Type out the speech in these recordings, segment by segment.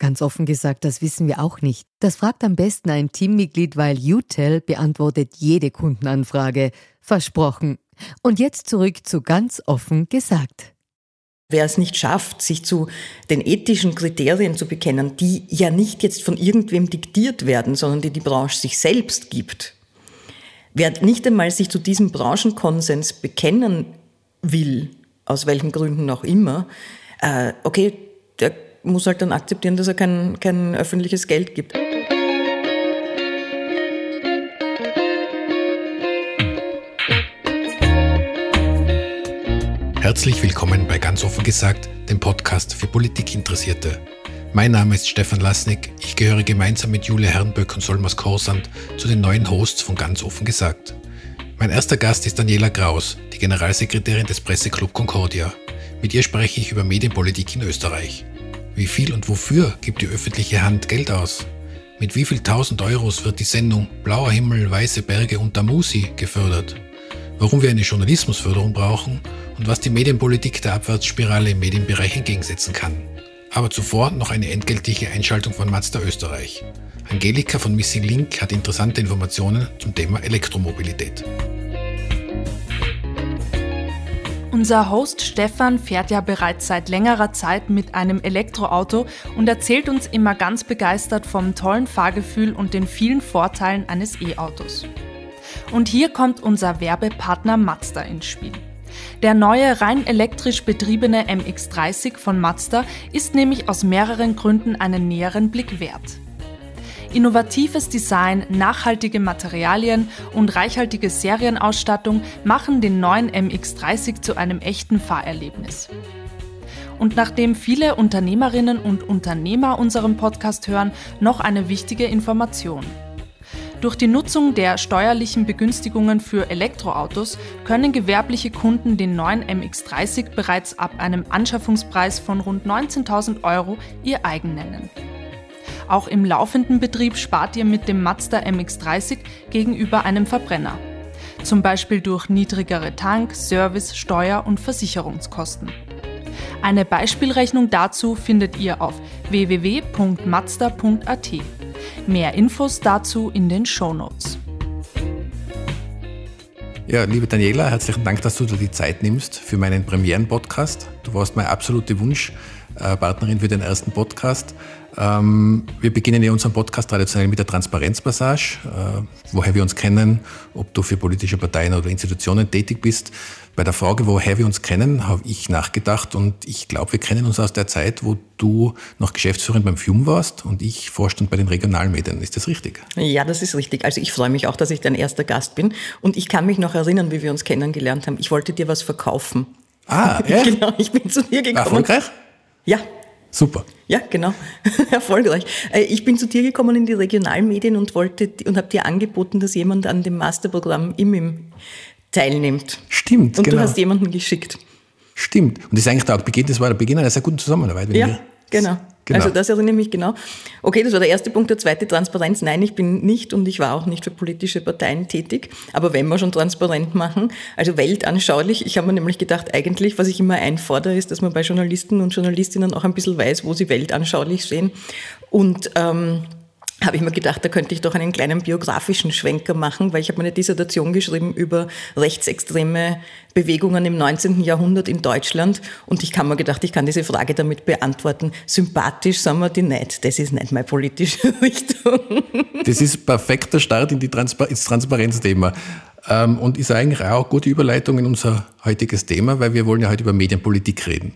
Ganz offen gesagt, das wissen wir auch nicht. Das fragt am besten ein Teammitglied, weil UTEL beantwortet jede Kundenanfrage. Versprochen. Und jetzt zurück zu ganz offen gesagt. Wer es nicht schafft, sich zu den ethischen Kriterien zu bekennen, die ja nicht jetzt von irgendwem diktiert werden, sondern die die Branche sich selbst gibt, wer nicht einmal sich zu diesem Branchenkonsens bekennen will, aus welchen Gründen auch immer, äh, okay, der muss halt dann akzeptieren, dass er kein, kein öffentliches Geld gibt. Herzlich willkommen bei Ganz offen gesagt, dem Podcast für Politikinteressierte. Mein Name ist Stefan Lasnik. Ich gehöre gemeinsam mit Julia Herrenböck und Solmas Korsand zu den neuen Hosts von Ganz offen gesagt. Mein erster Gast ist Daniela Kraus, die Generalsekretärin des Presseclub Concordia. Mit ihr spreche ich über Medienpolitik in Österreich. Wie viel und wofür gibt die öffentliche Hand Geld aus? Mit wie viel tausend Euros wird die Sendung Blauer Himmel, weiße Berge und Tamusi gefördert? Warum wir eine Journalismusförderung brauchen und was die Medienpolitik der Abwärtsspirale im Medienbereich entgegensetzen kann. Aber zuvor noch eine entgeltliche Einschaltung von Mazda Österreich. Angelika von Missing Link hat interessante Informationen zum Thema Elektromobilität. Unser Host Stefan fährt ja bereits seit längerer Zeit mit einem Elektroauto und erzählt uns immer ganz begeistert vom tollen Fahrgefühl und den vielen Vorteilen eines E-Autos. Und hier kommt unser Werbepartner Mazda ins Spiel. Der neue rein elektrisch betriebene MX30 von Mazda ist nämlich aus mehreren Gründen einen näheren Blick wert. Innovatives Design, nachhaltige Materialien und reichhaltige Serienausstattung machen den neuen MX30 zu einem echten Fahrerlebnis. Und nachdem viele Unternehmerinnen und Unternehmer unseren Podcast hören, noch eine wichtige Information. Durch die Nutzung der steuerlichen Begünstigungen für Elektroautos können gewerbliche Kunden den neuen MX30 bereits ab einem Anschaffungspreis von rund 19.000 Euro ihr eigen nennen. Auch im laufenden Betrieb spart ihr mit dem Mazda MX30 gegenüber einem Verbrenner. Zum Beispiel durch niedrigere Tank-, Service-, Steuer- und Versicherungskosten. Eine Beispielrechnung dazu findet ihr auf www.mazda.at. Mehr Infos dazu in den Show Notes. Ja, liebe Daniela, herzlichen Dank, dass du dir die Zeit nimmst für meinen Premieren-Podcast. Du warst meine absolute Wunschpartnerin für den ersten Podcast. Ähm, wir beginnen ja unseren Podcast traditionell mit der Transparenzpassage, äh, woher wir uns kennen, ob du für politische Parteien oder Institutionen tätig bist. Bei der Frage, woher wir uns kennen, habe ich nachgedacht und ich glaube, wir kennen uns aus der Zeit, wo du noch Geschäftsführerin beim FIUM warst und ich Vorstand bei den Regionalmedien. Ist das richtig? Ja, das ist richtig. Also ich freue mich auch, dass ich dein erster Gast bin und ich kann mich noch erinnern, wie wir uns kennengelernt haben. Ich wollte dir was verkaufen. Ah, ja? genau, ich bin zu dir gekommen. Erfolgreich? Ja, Super. Ja, genau. Erfolgreich. Äh, ich bin zu dir gekommen in die Regionalmedien und wollte und habe dir angeboten, dass jemand an dem Masterprogramm IMIM teilnimmt. Stimmt. Und genau. du hast jemanden geschickt. Stimmt. Und das ist eigentlich der Beginn, das war der Beginn einer sehr guten Zusammenarbeit. ja, genau. Genau. Also das erinnere ich mich genau. Okay, das war der erste Punkt. Der zweite, Transparenz. Nein, ich bin nicht und ich war auch nicht für politische Parteien tätig. Aber wenn wir schon transparent machen, also weltanschaulich, ich habe mir nämlich gedacht, eigentlich, was ich immer einfordere, ist, dass man bei Journalisten und Journalistinnen auch ein bisschen weiß, wo sie weltanschaulich sehen. Und ähm, habe ich mir gedacht, da könnte ich doch einen kleinen biografischen Schwenker machen, weil ich habe meine Dissertation geschrieben über rechtsextreme Bewegungen im 19. Jahrhundert in Deutschland und ich habe mir gedacht, ich kann diese Frage damit beantworten. Sympathisch sind wir die nicht. Das ist nicht meine politische Richtung. Das ist perfekter Start in die Transpar ins Transparenzthema ähm, und ist eigentlich auch eine gute Überleitung in unser heutiges Thema, weil wir wollen ja heute über Medienpolitik reden.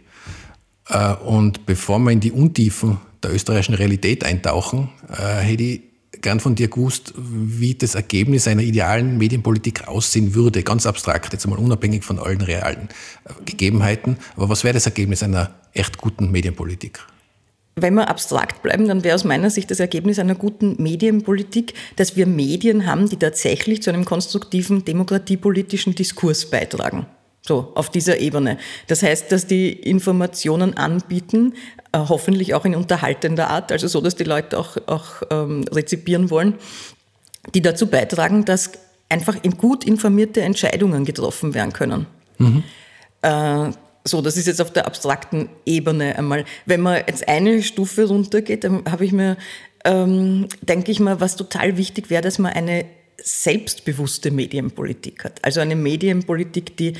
Äh, und bevor wir in die Untiefen der österreichischen Realität eintauchen, äh, hätte ich gern von dir gewusst, wie das Ergebnis einer idealen Medienpolitik aussehen würde, ganz abstrakt, jetzt einmal unabhängig von allen realen äh, Gegebenheiten. Aber was wäre das Ergebnis einer echt guten Medienpolitik? Wenn wir abstrakt bleiben, dann wäre aus meiner Sicht das Ergebnis einer guten Medienpolitik, dass wir Medien haben, die tatsächlich zu einem konstruktiven demokratiepolitischen Diskurs beitragen. So, auf dieser Ebene. Das heißt, dass die Informationen anbieten, hoffentlich auch in unterhaltender Art, also so, dass die Leute auch, auch ähm, rezipieren wollen, die dazu beitragen, dass einfach in gut informierte Entscheidungen getroffen werden können. Mhm. Äh, so, das ist jetzt auf der abstrakten Ebene einmal. Wenn man jetzt eine Stufe runtergeht, dann habe ich mir, ähm, denke ich mal, was total wichtig wäre, dass man eine selbstbewusste Medienpolitik hat. Also eine Medienpolitik, die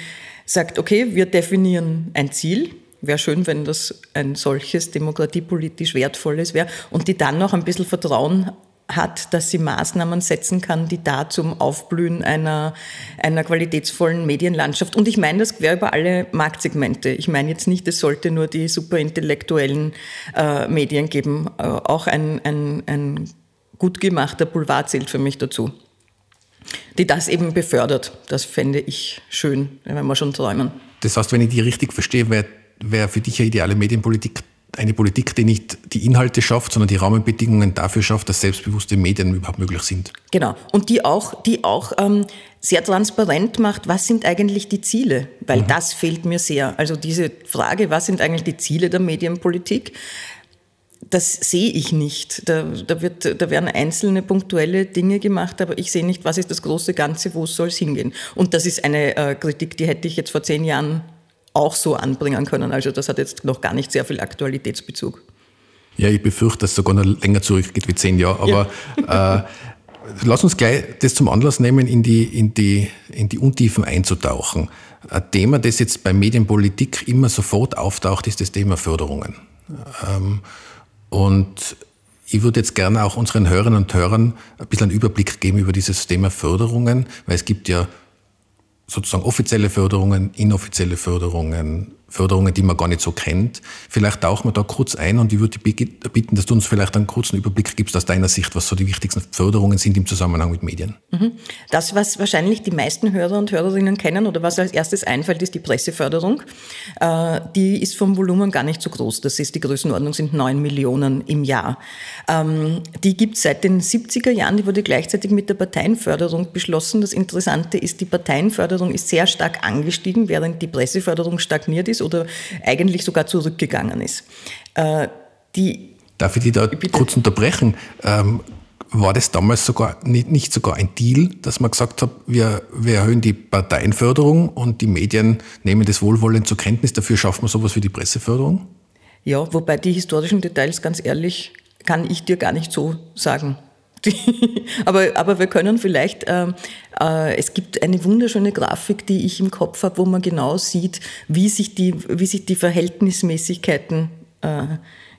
sagt, okay, wir definieren ein Ziel. Wäre schön, wenn das ein solches demokratiepolitisch wertvolles wäre und die dann noch ein bisschen Vertrauen hat, dass sie Maßnahmen setzen kann, die da zum Aufblühen einer, einer qualitätsvollen Medienlandschaft. Und ich meine das quer über alle Marktsegmente. Ich meine jetzt nicht, es sollte nur die superintellektuellen äh, Medien geben. Äh, auch ein, ein, ein gut gemachter Boulevard zählt für mich dazu die das eben befördert. Das fände ich schön, wenn wir schon träumen. Das heißt, wenn ich die richtig verstehe, wäre wär für dich eine ideale Medienpolitik eine Politik, die nicht die Inhalte schafft, sondern die Rahmenbedingungen dafür schafft, dass selbstbewusste Medien überhaupt möglich sind. Genau. Und die auch, die auch ähm, sehr transparent macht, was sind eigentlich die Ziele? Weil mhm. das fehlt mir sehr. Also diese Frage, was sind eigentlich die Ziele der Medienpolitik? das sehe ich nicht. Da, da, wird, da werden einzelne punktuelle Dinge gemacht, aber ich sehe nicht, was ist das große Ganze, wo soll es hingehen. Und das ist eine äh, Kritik, die hätte ich jetzt vor zehn Jahren auch so anbringen können. Also das hat jetzt noch gar nicht sehr viel Aktualitätsbezug. Ja, ich befürchte, dass es sogar noch länger zurückgeht wie zehn Jahre. Aber ja. äh, lass uns gleich das zum Anlass nehmen, in die, in die, in die Untiefen einzutauchen. Ein Thema, das jetzt bei Medienpolitik immer sofort auftaucht, ist das Thema Förderungen. Ähm, und ich würde jetzt gerne auch unseren Hörerinnen und Hörern ein bisschen einen Überblick geben über dieses Thema Förderungen, weil es gibt ja sozusagen offizielle Förderungen, inoffizielle Förderungen, Förderungen, die man gar nicht so kennt. Vielleicht tauchen wir da kurz ein und ich würde bitten, dass du uns vielleicht einen kurzen Überblick gibst aus deiner Sicht, was so die wichtigsten Förderungen sind im Zusammenhang mit Medien. Mhm. Das, was wahrscheinlich die meisten Hörer und Hörerinnen kennen oder was als erstes einfällt, ist die Presseförderung. Äh, die ist vom Volumen gar nicht so groß. Das ist die Größenordnung sind neun Millionen im Jahr. Ähm, die gibt es seit den 70er Jahren. Die wurde gleichzeitig mit der Parteienförderung beschlossen. Das Interessante ist, die Parteienförderung ist sehr stark angestiegen, während die Presseförderung stagniert ist oder eigentlich sogar zurückgegangen ist. Äh, die Darf ich dich da bitte? kurz unterbrechen? Ähm, war das damals sogar nicht, nicht, sogar ein Deal, dass man gesagt hat, wir, wir erhöhen die Parteienförderung und die Medien nehmen das wohlwollend zur Kenntnis, dafür schaffen wir sowas wie die Presseförderung? Ja, wobei die historischen Details, ganz ehrlich, kann ich dir gar nicht so sagen. aber, aber wir können vielleicht, äh, äh, es gibt eine wunderschöne Grafik, die ich im Kopf habe, wo man genau sieht, wie sich die, wie sich die Verhältnismäßigkeiten äh,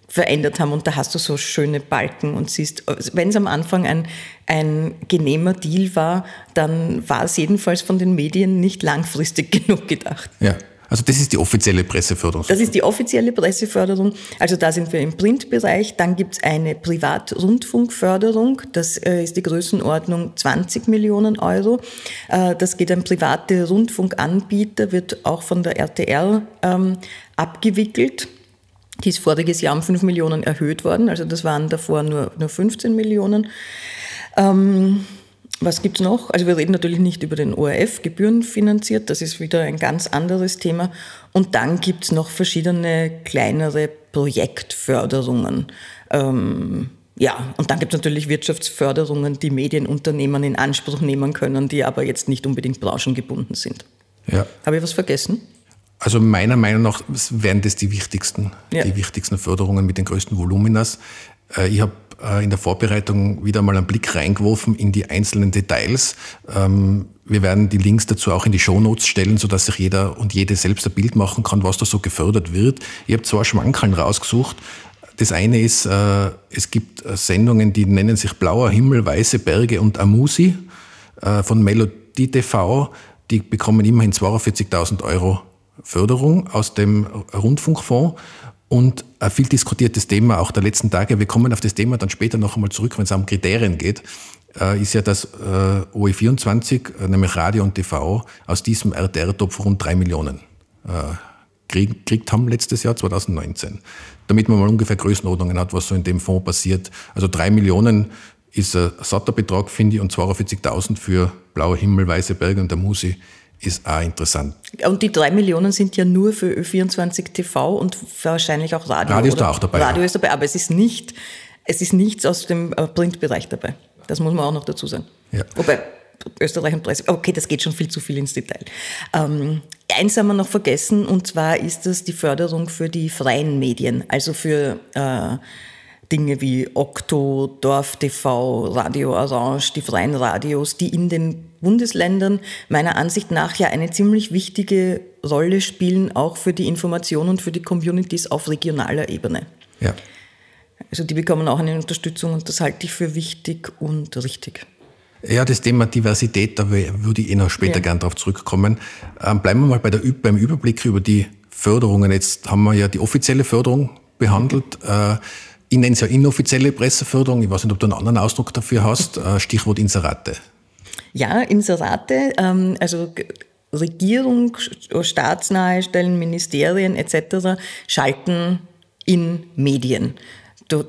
verändert haben. Und da hast du so schöne Balken und siehst, wenn es am Anfang ein, ein genehmer Deal war, dann war es jedenfalls von den Medien nicht langfristig genug gedacht. Ja. Also das ist die offizielle Presseförderung. Das ist die offizielle Presseförderung. Also da sind wir im Printbereich. Dann gibt es eine Privatrundfunkförderung. Das äh, ist die Größenordnung 20 Millionen Euro. Äh, das geht an private Rundfunkanbieter, wird auch von der RTR ähm, abgewickelt. Die ist voriges Jahr um 5 Millionen erhöht worden. Also das waren davor nur, nur 15 Millionen. Ähm, was gibt's noch? Also wir reden natürlich nicht über den ORF, gebührenfinanziert, das ist wieder ein ganz anderes Thema. Und dann gibt's noch verschiedene kleinere Projektförderungen. Ähm, ja, und dann gibt's natürlich Wirtschaftsförderungen, die Medienunternehmen in Anspruch nehmen können, die aber jetzt nicht unbedingt branchengebunden sind. Ja. Habe ich was vergessen? Also meiner Meinung nach wären das die wichtigsten, ja. die wichtigsten Förderungen mit den größten Voluminas. Äh, ich habe äh, in der Vorbereitung wieder mal einen Blick reingeworfen in die einzelnen Details. Ähm, wir werden die Links dazu auch in die Shownotes stellen, sodass sich jeder und jede selbst ein Bild machen kann, was da so gefördert wird. Ich habe zwei Schmankeln rausgesucht. Das eine ist, äh, es gibt äh, Sendungen, die nennen sich Blauer Himmel, Weiße Berge und Amusi von Melodie TV. Die bekommen immerhin 42.000 Euro Förderung aus dem Rundfunkfonds. Und ein viel diskutiertes Thema auch der letzten Tage, wir kommen auf das Thema dann später noch einmal zurück, wenn es um Kriterien geht, äh, ist ja, dass äh, OE24, äh, nämlich Radio und TV, aus diesem RTR-Topf rund drei Millionen gekriegt haben letztes Jahr, 2019. Damit man mal ungefähr Größenordnungen hat, was so in dem Fonds passiert. Also drei Millionen ist ein satter Betrag, finde ich, und 42.000 für Blauer Himmel, Weiße Berge und der Musi ist auch interessant. Und die drei Millionen sind ja nur für Ö24 TV und wahrscheinlich auch Radio. Radio ist da auch dabei. Radio ja. ist dabei, aber es ist nicht, es ist nichts aus dem äh, Printbereich dabei. Das muss man auch noch dazu sagen. Ja. Wobei Österreich und Presse, okay, das geht schon viel zu viel ins Detail. Ähm, eins haben wir noch vergessen, und zwar ist das die Förderung für die freien Medien, also für äh, Dinge wie Okto, Dorf TV, Radio Orange, die freien Radios, die in den Bundesländern meiner Ansicht nach ja eine ziemlich wichtige Rolle spielen, auch für die Information und für die Communities auf regionaler Ebene. Ja. Also die bekommen auch eine Unterstützung und das halte ich für wichtig und richtig. Ja, das Thema Diversität, da würde ich eh noch später ja. gern darauf zurückkommen. Ähm, bleiben wir mal bei der, beim Überblick über die Förderungen. Jetzt haben wir ja die offizielle Förderung behandelt. Äh, ich nenne es ja inoffizielle Presseförderung. Ich weiß nicht, ob du einen anderen Ausdruck dafür hast. Äh, Stichwort Inserate. Ja, Inserate, ähm, also Regierung, staatsnahe Stellen, Ministerien etc. schalten in Medien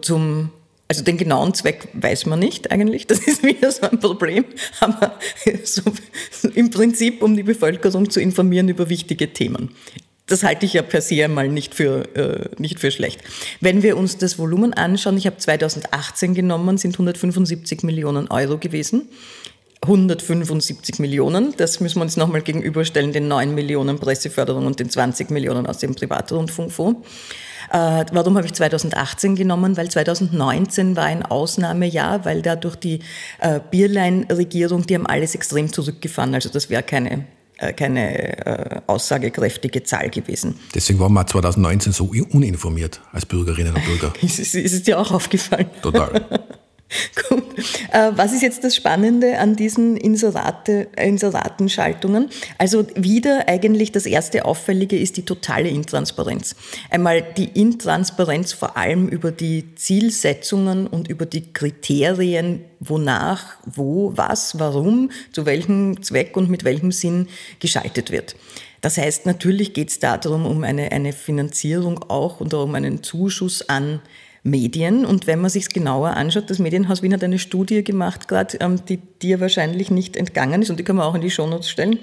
zum also den genauen Zweck weiß man nicht eigentlich, das ist wieder so ein Problem, aber so, im Prinzip, um die Bevölkerung zu informieren über wichtige Themen. Das halte ich ja per se einmal nicht für, äh, nicht für schlecht. Wenn wir uns das Volumen anschauen, ich habe 2018 genommen, sind 175 Millionen Euro gewesen. 175 Millionen, das müssen wir uns nochmal gegenüberstellen, den 9 Millionen Presseförderung und den 20 Millionen aus dem Privatrundfunkfonds. Äh, warum habe ich 2018 genommen? Weil 2019 war ein Ausnahmejahr, weil da durch die äh, Bierlein-Regierung, die haben alles extrem zurückgefahren. Also das wäre keine keine äh, aussagekräftige Zahl gewesen. Deswegen waren wir 2019 so uninformiert als Bürgerinnen und Bürger. ist, ist, ist es dir auch aufgefallen? Total. Gut. Äh, was ist jetzt das Spannende an diesen Inserate, Inseratenschaltungen? Also wieder eigentlich das erste Auffällige ist die totale Intransparenz. Einmal die Intransparenz vor allem über die Zielsetzungen und über die Kriterien, wonach, wo, was, warum, zu welchem Zweck und mit welchem Sinn geschaltet wird. Das heißt, natürlich geht es darum, um eine, eine Finanzierung auch und um einen Zuschuss an Medien. Und wenn man sich genauer anschaut, das Medienhaus Wien hat eine Studie gemacht, gerade ähm, die dir wahrscheinlich nicht entgangen ist und die kann man auch in die Shownotes stellen,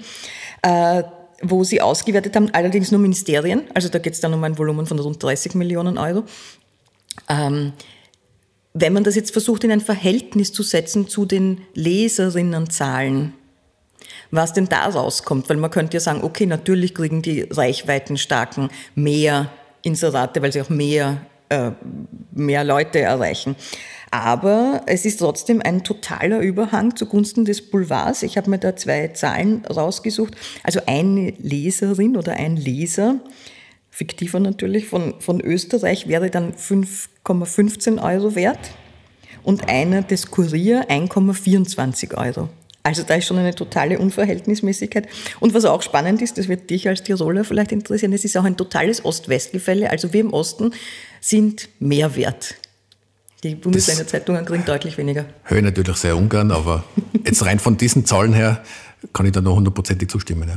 äh, wo sie ausgewertet haben, allerdings nur Ministerien, also da geht es dann um ein Volumen von rund 30 Millionen Euro. Ähm, wenn man das jetzt versucht in ein Verhältnis zu setzen zu den Leserinnenzahlen, was denn da rauskommt, weil man könnte ja sagen, okay, natürlich kriegen die Reichweitenstarken mehr Inserate, weil sie auch mehr äh, mehr Leute erreichen. Aber es ist trotzdem ein totaler Überhang zugunsten des Boulevards. Ich habe mir da zwei Zahlen rausgesucht. Also eine Leserin oder ein Leser, fiktiver natürlich, von, von Österreich wäre dann 5,15 Euro wert und einer des Kurier 1,24 Euro. Also da ist schon eine totale Unverhältnismäßigkeit. Und was auch spannend ist, das wird dich als Tiroler vielleicht interessieren, es ist auch ein totales Ost-West-Gefälle. Also wir im Osten sind mehr wert. Die Bundesländer Zeitungen kriegen deutlich weniger. Höre ich natürlich sehr ungern, aber jetzt rein von diesen Zahlen her kann ich da noch hundertprozentig zustimmen. Ja.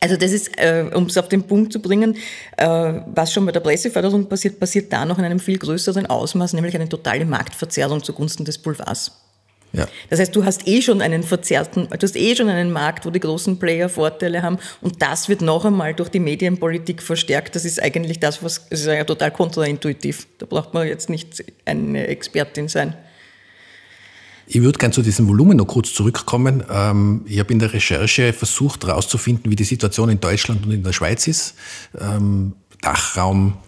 Also das ist, äh, um es auf den Punkt zu bringen, äh, was schon bei der Presseförderung passiert, passiert da noch in einem viel größeren Ausmaß, nämlich eine totale Marktverzerrung zugunsten des Boulevards. Ja. Das heißt, du hast eh schon einen verzerrten, du hast eh schon einen Markt, wo die großen Player Vorteile haben und das wird noch einmal durch die Medienpolitik verstärkt. Das ist eigentlich das, was, das ist ja total kontraintuitiv. Da braucht man jetzt nicht eine Expertin sein. Ich würde gerne zu diesem Volumen noch kurz zurückkommen. Ähm, ich habe in der Recherche versucht herauszufinden, wie die Situation in Deutschland und in der Schweiz ist. Ähm, Dachraum,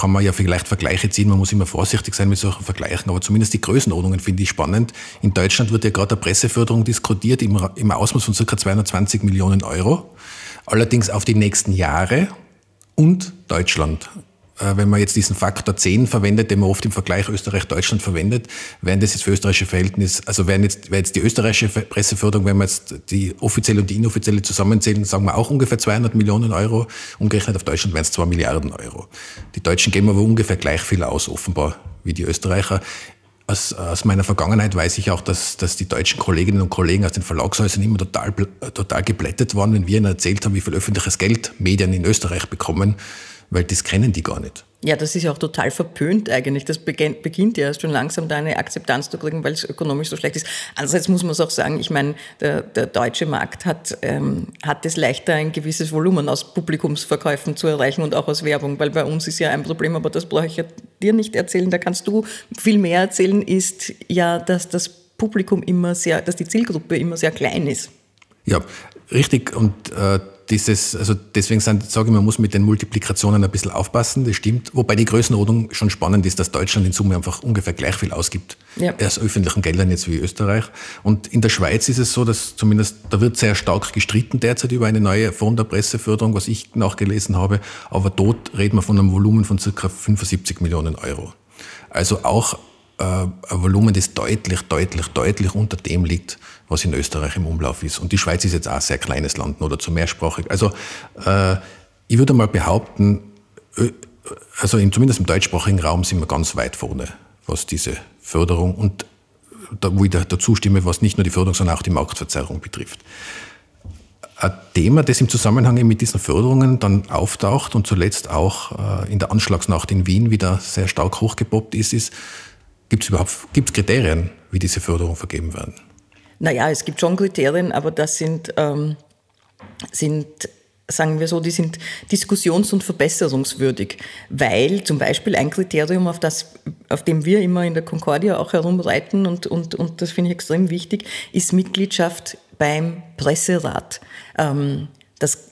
kann man ja vielleicht Vergleiche ziehen. Man muss immer vorsichtig sein mit solchen Vergleichen, aber zumindest die Größenordnungen finde ich spannend. In Deutschland wird ja gerade der Presseförderung diskutiert im, im Ausmaß von ca. 220 Millionen Euro. Allerdings auf die nächsten Jahre und Deutschland. Äh, wenn man jetzt diesen Faktor 10 verwendet, den man oft im Vergleich Österreich-Deutschland verwendet, wären das jetzt für österreichische Verhältnis, also wären jetzt, wäre jetzt die österreichische Presseförderung, wenn wir jetzt die offizielle und die inoffizielle zusammenzählen, sagen wir auch ungefähr 200 Millionen Euro. Umgerechnet auf Deutschland wären es 2 Milliarden Euro. Die Deutschen geben aber ungefähr gleich viel aus, offenbar, wie die Österreicher. Aus, aus meiner Vergangenheit weiß ich auch, dass, dass die deutschen Kolleginnen und Kollegen aus den Verlagshäusern immer total, total geblättet waren, wenn wir ihnen erzählt haben, wie viel öffentliches Geld Medien in Österreich bekommen weil das kennen die gar nicht. Ja, das ist ja auch total verpönt eigentlich. Das beginnt ja schon langsam da eine Akzeptanz zu kriegen, weil es ökonomisch so schlecht ist. Andererseits muss man es auch sagen, ich meine, der, der deutsche Markt hat, ähm, hat es leichter, ein gewisses Volumen aus Publikumsverkäufen zu erreichen und auch aus Werbung, weil bei uns ist ja ein Problem, aber das brauche ich ja dir nicht erzählen, da kannst du viel mehr erzählen, ist ja, dass das Publikum immer sehr, dass die Zielgruppe immer sehr klein ist. Ja, richtig. Und äh, dieses, also deswegen sind, sage ich, man muss mit den Multiplikationen ein bisschen aufpassen, das stimmt. Wobei die Größenordnung schon spannend ist, dass Deutschland in Summe einfach ungefähr gleich viel ausgibt ja. aus öffentlichen Geldern jetzt wie Österreich. Und in der Schweiz ist es so, dass zumindest, da wird sehr stark gestritten derzeit über eine neue Form der Presseförderung, was ich nachgelesen habe. Aber dort reden wir von einem Volumen von circa 75 Millionen Euro. Also auch äh, ein Volumen, das deutlich, deutlich, deutlich unter dem liegt, was in Österreich im Umlauf ist. Und die Schweiz ist jetzt auch ein sehr kleines Land oder zu mehrsprachig. Also äh, ich würde mal behaupten, also in, zumindest im deutschsprachigen Raum sind wir ganz weit vorne, was diese Förderung und da, wo ich dazu stimme, was nicht nur die Förderung, sondern auch die Marktverzerrung betrifft. Ein Thema, das im Zusammenhang mit diesen Förderungen dann auftaucht und zuletzt auch äh, in der Anschlagsnacht in Wien wieder sehr stark hochgepoppt ist, ist, gibt es überhaupt gibt's Kriterien, wie diese Förderung vergeben werden? Naja, es gibt schon Kriterien, aber das sind, ähm, sind sagen wir so, die sind diskussions- und verbesserungswürdig, weil zum Beispiel ein Kriterium, auf, das, auf dem wir immer in der Concordia auch herumreiten und, und, und das finde ich extrem wichtig, ist Mitgliedschaft beim Presserat. Ähm, das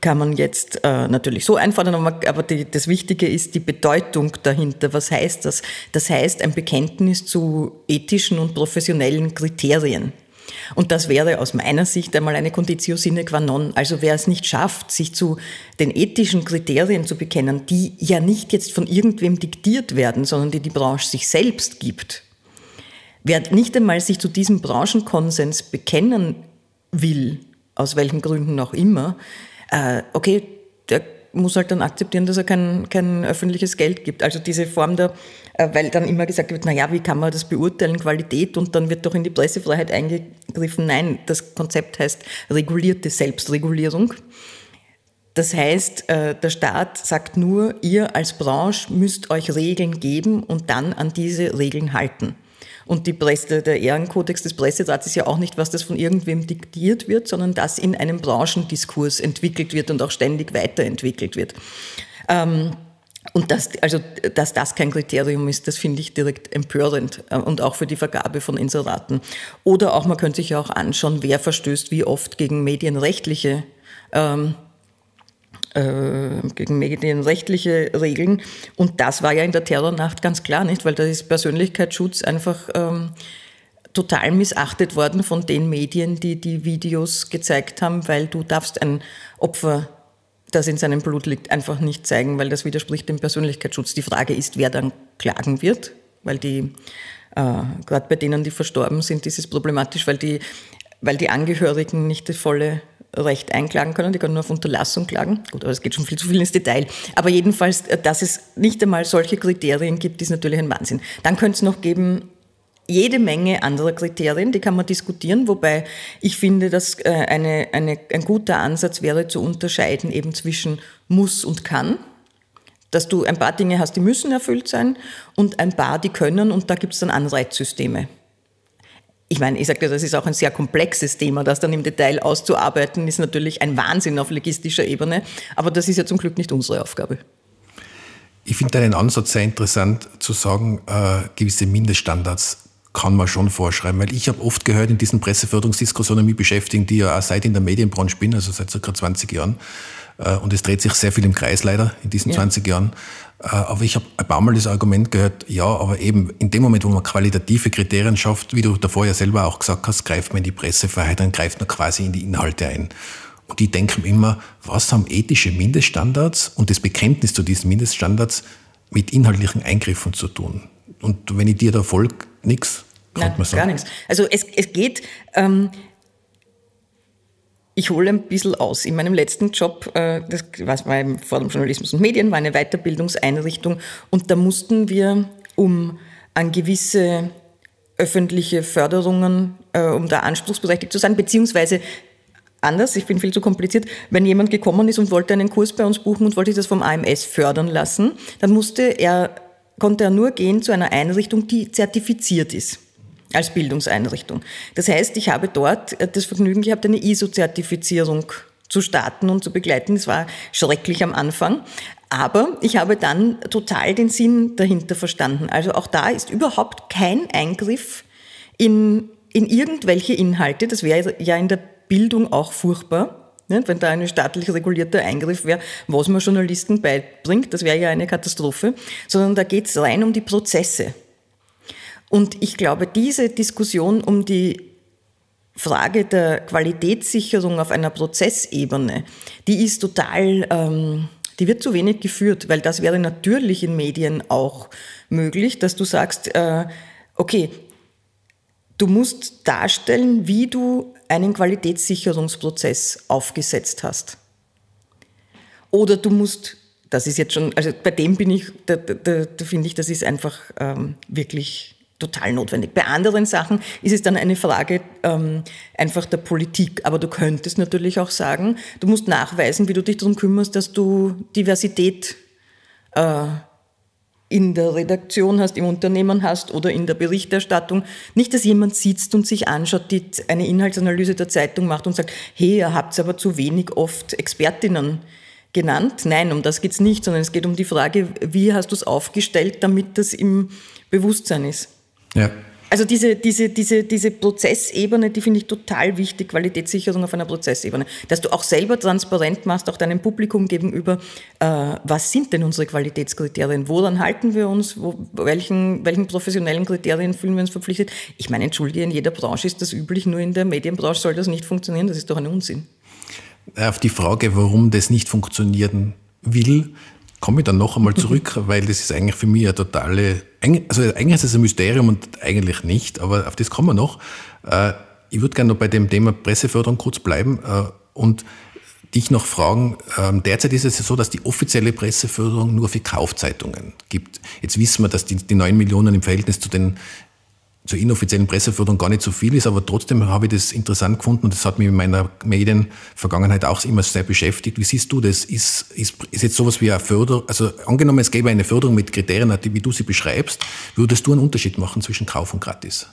kann man jetzt äh, natürlich so einfordern, aber, aber die, das Wichtige ist die Bedeutung dahinter. Was heißt das? Das heißt ein Bekenntnis zu ethischen und professionellen Kriterien. Und das wäre aus meiner Sicht einmal eine Conditio sine qua non. Also wer es nicht schafft, sich zu den ethischen Kriterien zu bekennen, die ja nicht jetzt von irgendwem diktiert werden, sondern die die Branche sich selbst gibt, wer nicht einmal sich zu diesem Branchenkonsens bekennen will, aus welchen Gründen auch immer, äh, okay, der muss halt dann akzeptieren, dass er kein, kein öffentliches Geld gibt. Also diese Form der, äh, weil dann immer gesagt wird, na ja, wie kann man das beurteilen, Qualität, und dann wird doch in die Pressefreiheit eingegriffen. Nein, das Konzept heißt regulierte Selbstregulierung. Das heißt, äh, der Staat sagt nur, ihr als Branche müsst euch Regeln geben und dann an diese Regeln halten. Und die Presse, der Ehrenkodex des Presserats ist ja auch nicht, was das von irgendwem diktiert wird, sondern das in einem Branchendiskurs entwickelt wird und auch ständig weiterentwickelt wird. Ähm, und dass, also, dass das kein Kriterium ist, das finde ich direkt empörend äh, und auch für die Vergabe von Inseraten. Oder auch, man könnte sich ja auch anschauen, wer verstößt wie oft gegen medienrechtliche ähm, äh, gegen medienrechtliche Regeln. Und das war ja in der Terrornacht ganz klar nicht, weil da ist Persönlichkeitsschutz einfach ähm, total missachtet worden von den Medien, die die Videos gezeigt haben, weil du darfst ein Opfer, das in seinem Blut liegt, einfach nicht zeigen, weil das widerspricht dem Persönlichkeitsschutz. Die Frage ist, wer dann klagen wird, weil die, äh, gerade bei denen, die verstorben sind, ist es problematisch, weil die, weil die Angehörigen nicht das volle Recht einklagen können, die können nur auf Unterlassung klagen. Gut, aber es geht schon viel zu viel ins Detail. Aber jedenfalls, äh, dass es nicht einmal solche Kriterien gibt, ist natürlich ein Wahnsinn. Dann könnte es noch geben, jede Menge anderer Kriterien, die kann man diskutieren, wobei ich finde, dass äh, eine, eine, ein guter Ansatz wäre zu unterscheiden eben zwischen muss und kann. Dass du ein paar Dinge hast, die müssen erfüllt sein und ein paar, die können und da gibt es dann Anreizsysteme ich meine, ich sagte, das ist auch ein sehr komplexes Thema, das dann im Detail auszuarbeiten, ist natürlich ein Wahnsinn auf logistischer Ebene, aber das ist ja zum Glück nicht unsere Aufgabe. Ich finde deinen Ansatz sehr interessant, zu sagen, äh, gewisse Mindeststandards kann man schon vorschreiben, weil ich habe oft gehört in diesen Presseförderungsdiskussionen mich beschäftigen, die ja auch seit in der Medienbranche bin, also seit circa 20 Jahren, äh, und es dreht sich sehr viel im Kreis leider in diesen ja. 20 Jahren. Äh, aber ich habe ein paar Mal das Argument gehört, ja, aber eben in dem Moment, wo man qualitative Kriterien schafft, wie du davor ja selber auch gesagt hast, greift man in die Pressefreiheit, dann greift man quasi in die Inhalte ein. Und die denken immer, was haben ethische Mindeststandards und das Bekenntnis zu diesen Mindeststandards mit inhaltlichen Eingriffen zu tun? Und wenn ich dir da folge, nichts, kann man sagen. Gar nichts. Also es, es geht, ähm, ich hole ein bisschen aus. In meinem letzten Job, äh, das war im Forum Journalismus und Medien, war eine Weiterbildungseinrichtung und da mussten wir, um an gewisse öffentliche Förderungen, äh, um da anspruchsberechtigt zu sein, beziehungsweise anders, ich bin viel zu kompliziert, wenn jemand gekommen ist und wollte einen Kurs bei uns buchen und wollte sich das vom AMS fördern lassen, dann musste er, konnte er nur gehen zu einer Einrichtung, die zertifiziert ist als Bildungseinrichtung. Das heißt, ich habe dort äh, das Vergnügen gehabt, eine ISO-Zertifizierung zu starten und zu begleiten. Das war schrecklich am Anfang. Aber ich habe dann total den Sinn dahinter verstanden. Also auch da ist überhaupt kein Eingriff in, in irgendwelche Inhalte. Das wäre ja in der Bildung auch furchtbar. Wenn da ein staatlich regulierter Eingriff wäre, was man Journalisten beibringt, das wäre ja eine Katastrophe. Sondern da geht es rein um die Prozesse. Und ich glaube, diese Diskussion um die Frage der Qualitätssicherung auf einer Prozessebene, die ist total, ähm, die wird zu wenig geführt, weil das wäre natürlich in Medien auch möglich, dass du sagst, äh, okay, du musst darstellen, wie du einen Qualitätssicherungsprozess aufgesetzt hast. Oder du musst, das ist jetzt schon, also bei dem bin ich, da, da, da finde ich, das ist einfach ähm, wirklich total notwendig. Bei anderen Sachen ist es dann eine Frage ähm, einfach der Politik. Aber du könntest natürlich auch sagen, du musst nachweisen, wie du dich darum kümmerst, dass du Diversität äh, in der Redaktion hast, im Unternehmen hast oder in der Berichterstattung. Nicht, dass jemand sitzt und sich anschaut, die eine Inhaltsanalyse der Zeitung macht und sagt, hey, ihr habt aber zu wenig oft Expertinnen genannt. Nein, um das geht's nicht, sondern es geht um die Frage, wie hast du es aufgestellt, damit das im Bewusstsein ist. Ja. Also diese, diese, diese, diese Prozessebene, die finde ich total wichtig, Qualitätssicherung auf einer Prozessebene. Dass du auch selber transparent machst, auch deinem Publikum gegenüber, äh, was sind denn unsere Qualitätskriterien? Woran halten wir uns? Wo, welchen, welchen professionellen Kriterien fühlen wir uns verpflichtet? Ich meine, entschuldige, in jeder Branche ist das üblich, nur in der Medienbranche soll das nicht funktionieren. Das ist doch ein Unsinn. Auf die Frage, warum das nicht funktionieren will, komme ich dann noch einmal zurück, weil das ist eigentlich für mich eine totale, also eigentlich ist es ein Mysterium und eigentlich nicht, aber auf das kommen wir noch. Äh, ich würde gerne noch bei dem Thema Presseförderung kurz bleiben äh, und dich noch fragen, ähm, derzeit ist es so, dass die offizielle Presseförderung nur für Kaufzeitungen gibt. Jetzt wissen wir, dass die, die 9 Millionen im Verhältnis zu den zur inoffiziellen Presseförderung gar nicht so viel ist, aber trotzdem habe ich das interessant gefunden und das hat mich in meiner Medienvergangenheit auch immer sehr beschäftigt. Wie siehst du das? Ist, ist, ist jetzt sowas wie eine Förderung, also angenommen, es gäbe eine Förderung mit Kriterien, wie du sie beschreibst, würdest du einen Unterschied machen zwischen Kauf und Gratis?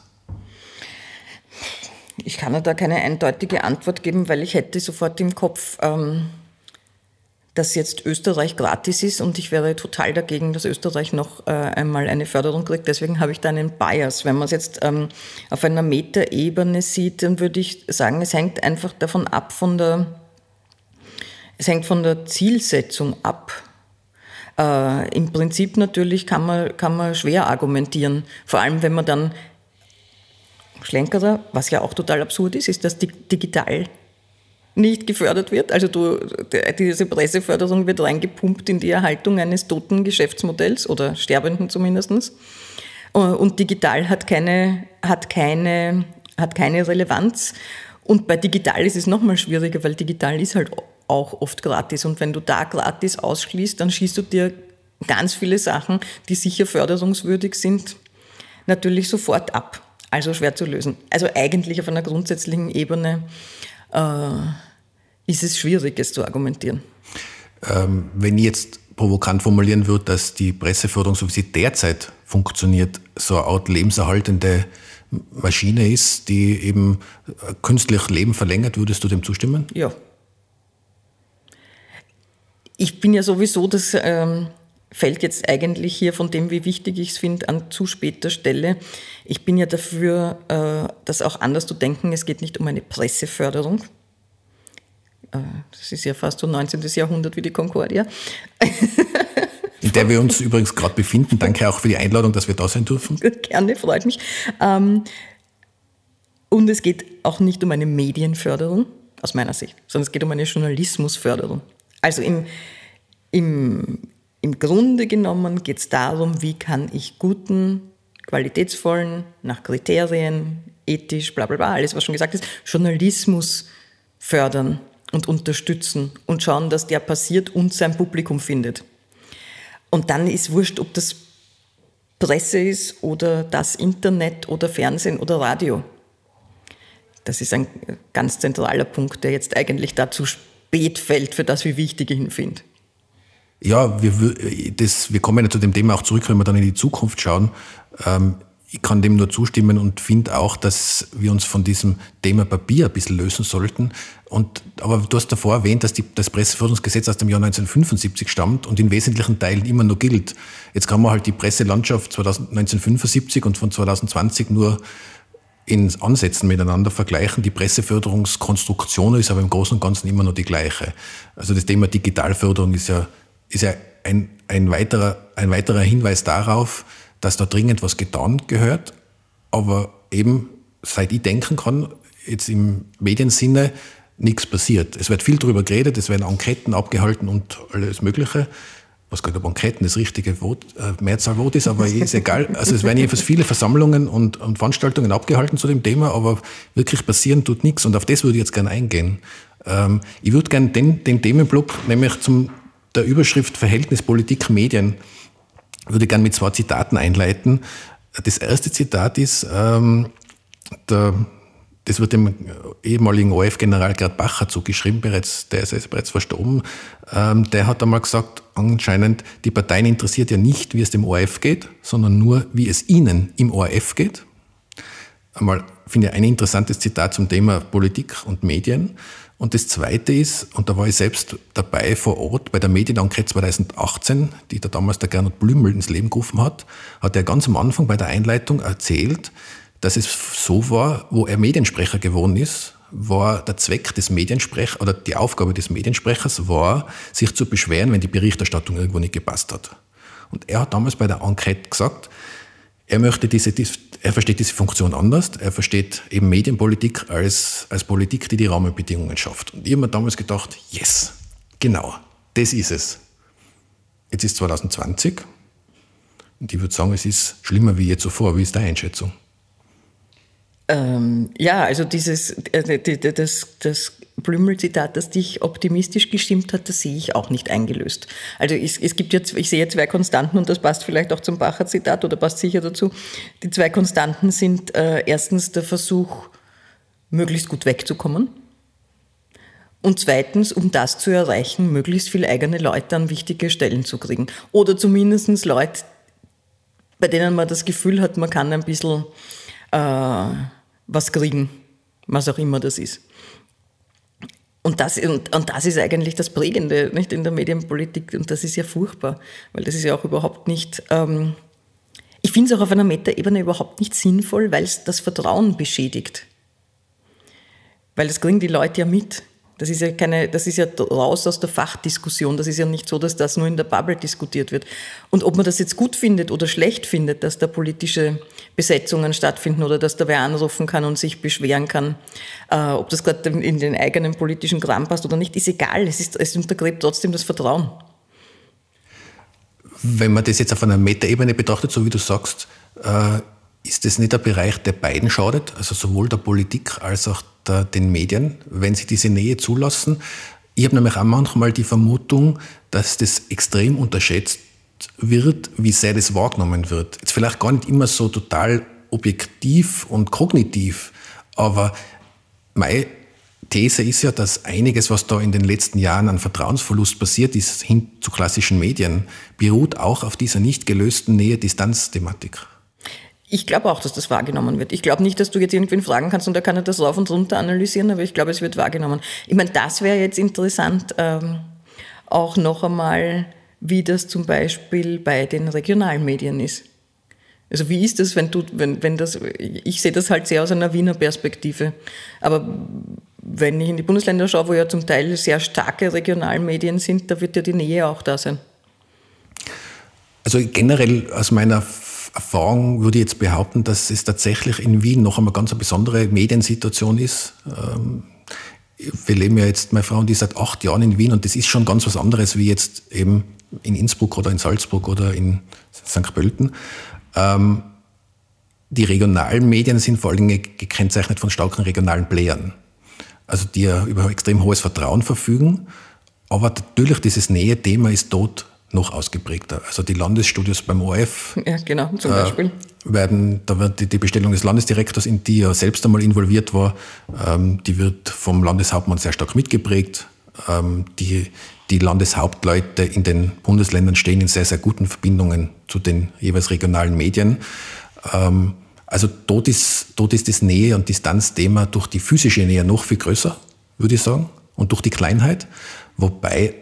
Ich kann da keine eindeutige Antwort geben, weil ich hätte sofort im Kopf, ähm, dass jetzt Österreich gratis ist und ich wäre total dagegen, dass Österreich noch äh, einmal eine Förderung kriegt. Deswegen habe ich da einen Bias. Wenn man es jetzt ähm, auf einer Metaebene sieht, dann würde ich sagen, es hängt einfach davon ab, von der, es hängt von der Zielsetzung ab. Äh, Im Prinzip natürlich kann man, kann man schwer argumentieren, vor allem wenn man dann Schlenkerer, was ja auch total absurd ist, ist, dass digital nicht gefördert wird. Also du, diese Presseförderung wird reingepumpt in die Erhaltung eines toten Geschäftsmodells oder sterbenden zumindest. Und digital hat keine, hat keine, hat keine Relevanz. Und bei digital ist es nochmal schwieriger, weil digital ist halt auch oft gratis. Und wenn du da gratis ausschließt, dann schießt du dir ganz viele Sachen, die sicher förderungswürdig sind, natürlich sofort ab. Also schwer zu lösen. Also eigentlich auf einer grundsätzlichen Ebene äh, ist es schwierig, es zu argumentieren. Ähm, wenn ich jetzt provokant formulieren würde, dass die Presseförderung, so wie sie derzeit funktioniert, so eine Art lebenserhaltende Maschine ist, die eben künstlich Leben verlängert, würdest du dem zustimmen? Ja. Ich bin ja sowieso, das ähm, fällt jetzt eigentlich hier von dem, wie wichtig ich es finde, an zu später Stelle. Ich bin ja dafür, äh, das auch anders zu denken. Es geht nicht um eine Presseförderung, äh, das ist ja fast so 19. Jahrhundert wie die Concordia. In der wir uns übrigens gerade befinden. Danke auch für die Einladung, dass wir da sein dürfen. Gerne, freut mich. Ähm, und es geht auch nicht um eine Medienförderung, aus meiner Sicht, sondern es geht um eine Journalismusförderung. Also im, im, im Grunde genommen geht es darum, wie kann ich guten, qualitätsvollen, nach Kriterien, ethisch, bla bla bla, alles was schon gesagt ist, Journalismus fördern und unterstützen und schauen, dass der passiert und sein Publikum findet. Und dann ist wurscht, ob das Presse ist oder das Internet oder Fernsehen oder Radio. Das ist ein ganz zentraler Punkt, der jetzt eigentlich dazu spät fällt für das, wie wichtig ich ihn finde. Ja, wir, das, wir kommen ja zu dem Thema auch zurück, wenn wir dann in die Zukunft schauen. Ähm, ich kann dem nur zustimmen und finde auch, dass wir uns von diesem Thema Papier ein bisschen lösen sollten. Und, aber du hast davor erwähnt, dass die, das Presseförderungsgesetz aus dem Jahr 1975 stammt und in wesentlichen Teilen immer noch gilt. Jetzt kann man halt die Presselandschaft 1975 und von 2020 nur in Ansätzen miteinander vergleichen. Die Presseförderungskonstruktion ist aber im Großen und Ganzen immer noch die gleiche. Also das Thema Digitalförderung ist ja, ist ja ein, ein, weiterer, ein weiterer Hinweis darauf, dass da dringend was getan gehört. Aber eben, seit ich denken kann, jetzt im Mediensinne nichts passiert. Es wird viel darüber geredet, es werden Enqueten abgehalten und alles Mögliche was gerade ob Enqueten das richtige Wort, äh, Mehrzahlwort ist, aber ist egal. Also es werden jedenfalls viele Versammlungen und, und Veranstaltungen abgehalten zu dem Thema, aber wirklich passieren tut nichts und auf das würde ich jetzt gerne eingehen. Ähm, ich würde gerne den, den Themenblock, nämlich zum der Überschrift Verhältnis Politik Medien, würde gerne mit zwei Zitaten einleiten. Das erste Zitat ist, ähm, der das wird dem ehemaligen ORF-General Gerd Bacher zugeschrieben, bereits, der ist bereits verstorben. Ähm, der hat einmal gesagt, anscheinend, die Parteien interessiert ja nicht, wie es dem ORF geht, sondern nur, wie es ihnen im ORF geht. Einmal finde ich ein interessantes Zitat zum Thema Politik und Medien. Und das Zweite ist, und da war ich selbst dabei vor Ort bei der Medienenquete 2018, die da damals der Gernot Blümel ins Leben gerufen hat, hat er ganz am Anfang bei der Einleitung erzählt, dass es so war, wo er Mediensprecher geworden ist, war der Zweck des Mediensprechers oder die Aufgabe des Mediensprechers war, sich zu beschweren, wenn die Berichterstattung irgendwo nicht gepasst hat. Und er hat damals bei der Enquete gesagt, er möchte diese, er versteht diese Funktion anders. Er versteht eben Medienpolitik als, als Politik, die die Rahmenbedingungen schafft. Und ich habe mir damals gedacht, yes, genau, das ist es. Jetzt ist 2020 und ich würde sagen, es ist schlimmer wie je zuvor. Wie ist deine Einschätzung? Ähm, ja, also dieses, äh, das, das Blümel-Zitat, das dich optimistisch gestimmt hat, das sehe ich auch nicht eingelöst. Also es, es gibt jetzt, ich sehe zwei Konstanten und das passt vielleicht auch zum Bacher-Zitat oder passt sicher dazu. Die zwei Konstanten sind äh, erstens der Versuch, möglichst gut wegzukommen. Und zweitens, um das zu erreichen, möglichst viele eigene Leute an wichtige Stellen zu kriegen. Oder zumindest Leute, bei denen man das Gefühl hat, man kann ein bisschen äh, was kriegen, was auch immer das ist. Und das, und, und das ist eigentlich das Prägende nicht, in der Medienpolitik und das ist ja furchtbar, weil das ist ja auch überhaupt nicht, ähm, ich finde es auch auf einer Metaebene überhaupt nicht sinnvoll, weil es das Vertrauen beschädigt. Weil das kriegen die Leute ja mit. Das ist ja keine, das ist ja raus aus der Fachdiskussion. Das ist ja nicht so, dass das nur in der Bubble diskutiert wird. Und ob man das jetzt gut findet oder schlecht findet, dass da politische Besetzungen stattfinden oder dass da wer anrufen kann und sich beschweren kann, äh, ob das gerade in den eigenen politischen Kram passt oder nicht, ist egal. Es, ist, es untergräbt trotzdem das Vertrauen. Wenn man das jetzt auf einer Metaebene betrachtet, so wie du sagst, äh, ist das nicht ein Bereich, der beiden schadet, also sowohl der Politik als auch der, den Medien, wenn sie diese Nähe zulassen. Ich habe nämlich auch manchmal die Vermutung, dass das extrem unterschätzt wird, wie sehr das wahrgenommen wird. Jetzt vielleicht gar nicht immer so total objektiv und kognitiv, aber meine These ist ja, dass einiges, was da in den letzten Jahren an Vertrauensverlust passiert ist, hin zu klassischen Medien, beruht auch auf dieser nicht gelösten Nähe-Distanz-Thematik. Ich glaube auch, dass das wahrgenommen wird. Ich glaube nicht, dass du jetzt irgendwen fragen kannst und er kann das rauf und runter analysieren, aber ich glaube, es wird wahrgenommen. Ich meine, das wäre jetzt interessant, ähm, auch noch einmal, wie das zum Beispiel bei den Regionalmedien ist. Also wie ist das, wenn du, wenn, wenn das, ich sehe das halt sehr aus einer Wiener Perspektive, aber wenn ich in die Bundesländer schaue, wo ja zum Teil sehr starke Regionalmedien sind, da wird ja die Nähe auch da sein. Also generell aus meiner Erfahrung würde ich jetzt behaupten, dass es tatsächlich in Wien noch einmal ganz eine besondere Mediensituation ist. Ähm, wir leben ja jetzt, meine Frau und ich, seit acht Jahren in Wien und das ist schon ganz was anderes wie jetzt eben in Innsbruck oder in Salzburg oder in St. Pölten. Ähm, die regionalen Medien sind vor allen Dingen gekennzeichnet von starken regionalen Playern. Also die ja über extrem hohes Vertrauen verfügen. Aber natürlich dieses Nähe-Thema ist dort noch ausgeprägter. Also die Landesstudios beim ORF ja, genau, zum äh, Beispiel. werden, da wird die, die, Bestellung des Landesdirektors, in die er selbst einmal involviert war, ähm, die wird vom Landeshauptmann sehr stark mitgeprägt. Ähm, die, die Landeshauptleute in den Bundesländern stehen in sehr, sehr guten Verbindungen zu den jeweils regionalen Medien. Ähm, also dort ist, dort ist das Nähe- und Distanzthema durch die physische Nähe noch viel größer, würde ich sagen, und durch die Kleinheit. Wobei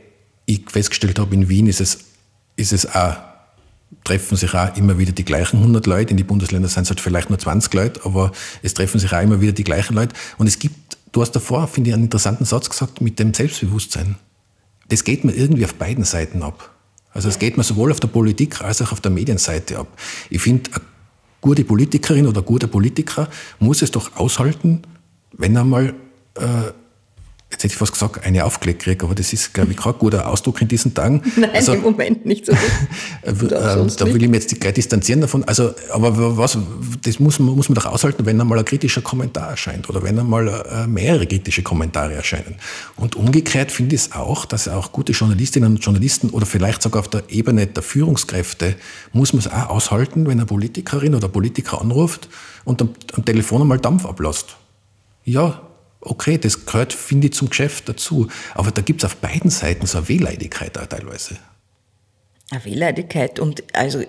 ich festgestellt habe, in Wien ist es, ist es auch, treffen sich auch immer wieder die gleichen 100 Leute. In die Bundesländer sind es halt vielleicht nur 20 Leute, aber es treffen sich auch immer wieder die gleichen Leute. Und es gibt, du hast davor, finde ich, einen interessanten Satz gesagt mit dem Selbstbewusstsein. Das geht mir irgendwie auf beiden Seiten ab. Also es geht mir sowohl auf der Politik als auch auf der Medienseite ab. Ich finde, eine gute Politikerin oder ein guter Politiker muss es doch aushalten, wenn er mal äh, jetzt hätte ich fast gesagt, eine aufgelegt kriege, aber das ist, glaube ich, kein guter Ausdruck in diesen Tagen. Nein, also, im Moment nicht so gut. äh, da will ich mich jetzt gleich distanzieren davon. Also, aber was, das muss man, muss man doch aushalten, wenn einmal ein kritischer Kommentar erscheint oder wenn einmal äh, mehrere kritische Kommentare erscheinen. Und umgekehrt finde ich es auch, dass auch gute Journalistinnen und Journalisten oder vielleicht sogar auf der Ebene der Führungskräfte muss man es auch aushalten, wenn eine Politikerin oder Politiker anruft und am, am Telefon einmal Dampf ablässt. Ja, okay, das gehört, finde ich, zum Geschäft dazu. Aber da gibt es auf beiden Seiten so eine Wehleidigkeit auch teilweise. Eine Wehleidigkeit und also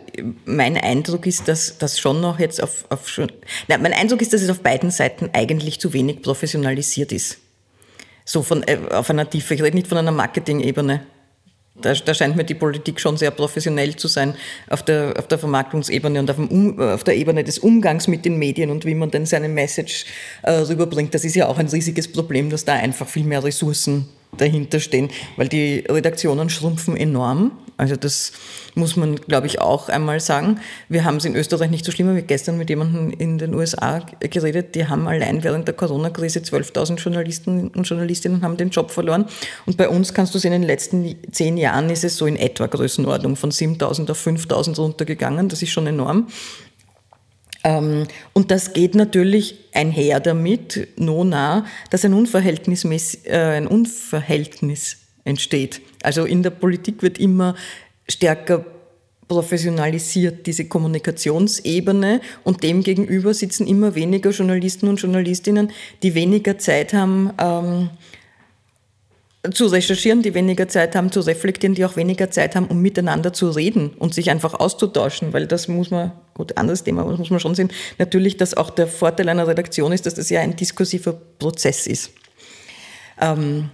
mein Eindruck ist, dass das schon noch jetzt auf, auf schon, nein, mein Eindruck ist, dass es auf beiden Seiten eigentlich zu wenig professionalisiert ist. So von, äh, auf einer Tiefe. Ich rede nicht von einer Marketing-Ebene. Da, da, scheint mir die Politik schon sehr professionell zu sein auf der, auf der Vermarktungsebene und auf, um, auf, der Ebene des Umgangs mit den Medien und wie man dann seine Message äh, rüberbringt. Das ist ja auch ein riesiges Problem, dass da einfach viel mehr Ressourcen dahinter stehen, weil die Redaktionen schrumpfen enorm. Also das muss man, glaube ich, auch einmal sagen. Wir haben es in Österreich nicht so schlimm. Wir haben gestern mit jemandem in den USA geredet, die haben allein während der Corona-Krise 12.000 Journalisten und Journalistinnen haben den Job verloren. Und bei uns kannst du sehen, in den letzten zehn Jahren ist es so in etwa Größenordnung von 7.000 auf 5.000 runtergegangen. Das ist schon enorm. Ähm, und das geht natürlich einher damit, no nah, dass ein, Unverhältnismäß, äh, ein Unverhältnis entsteht. Also in der Politik wird immer stärker professionalisiert, diese Kommunikationsebene und demgegenüber sitzen immer weniger Journalisten und Journalistinnen, die weniger Zeit haben, ähm, zu recherchieren, die weniger Zeit haben, zu reflektieren, die auch weniger Zeit haben, um miteinander zu reden und sich einfach auszutauschen, weil das muss man, gut, anderes Thema, aber das muss man schon sehen, natürlich, dass auch der Vorteil einer Redaktion ist, dass das ja ein diskursiver Prozess ist. Ähm,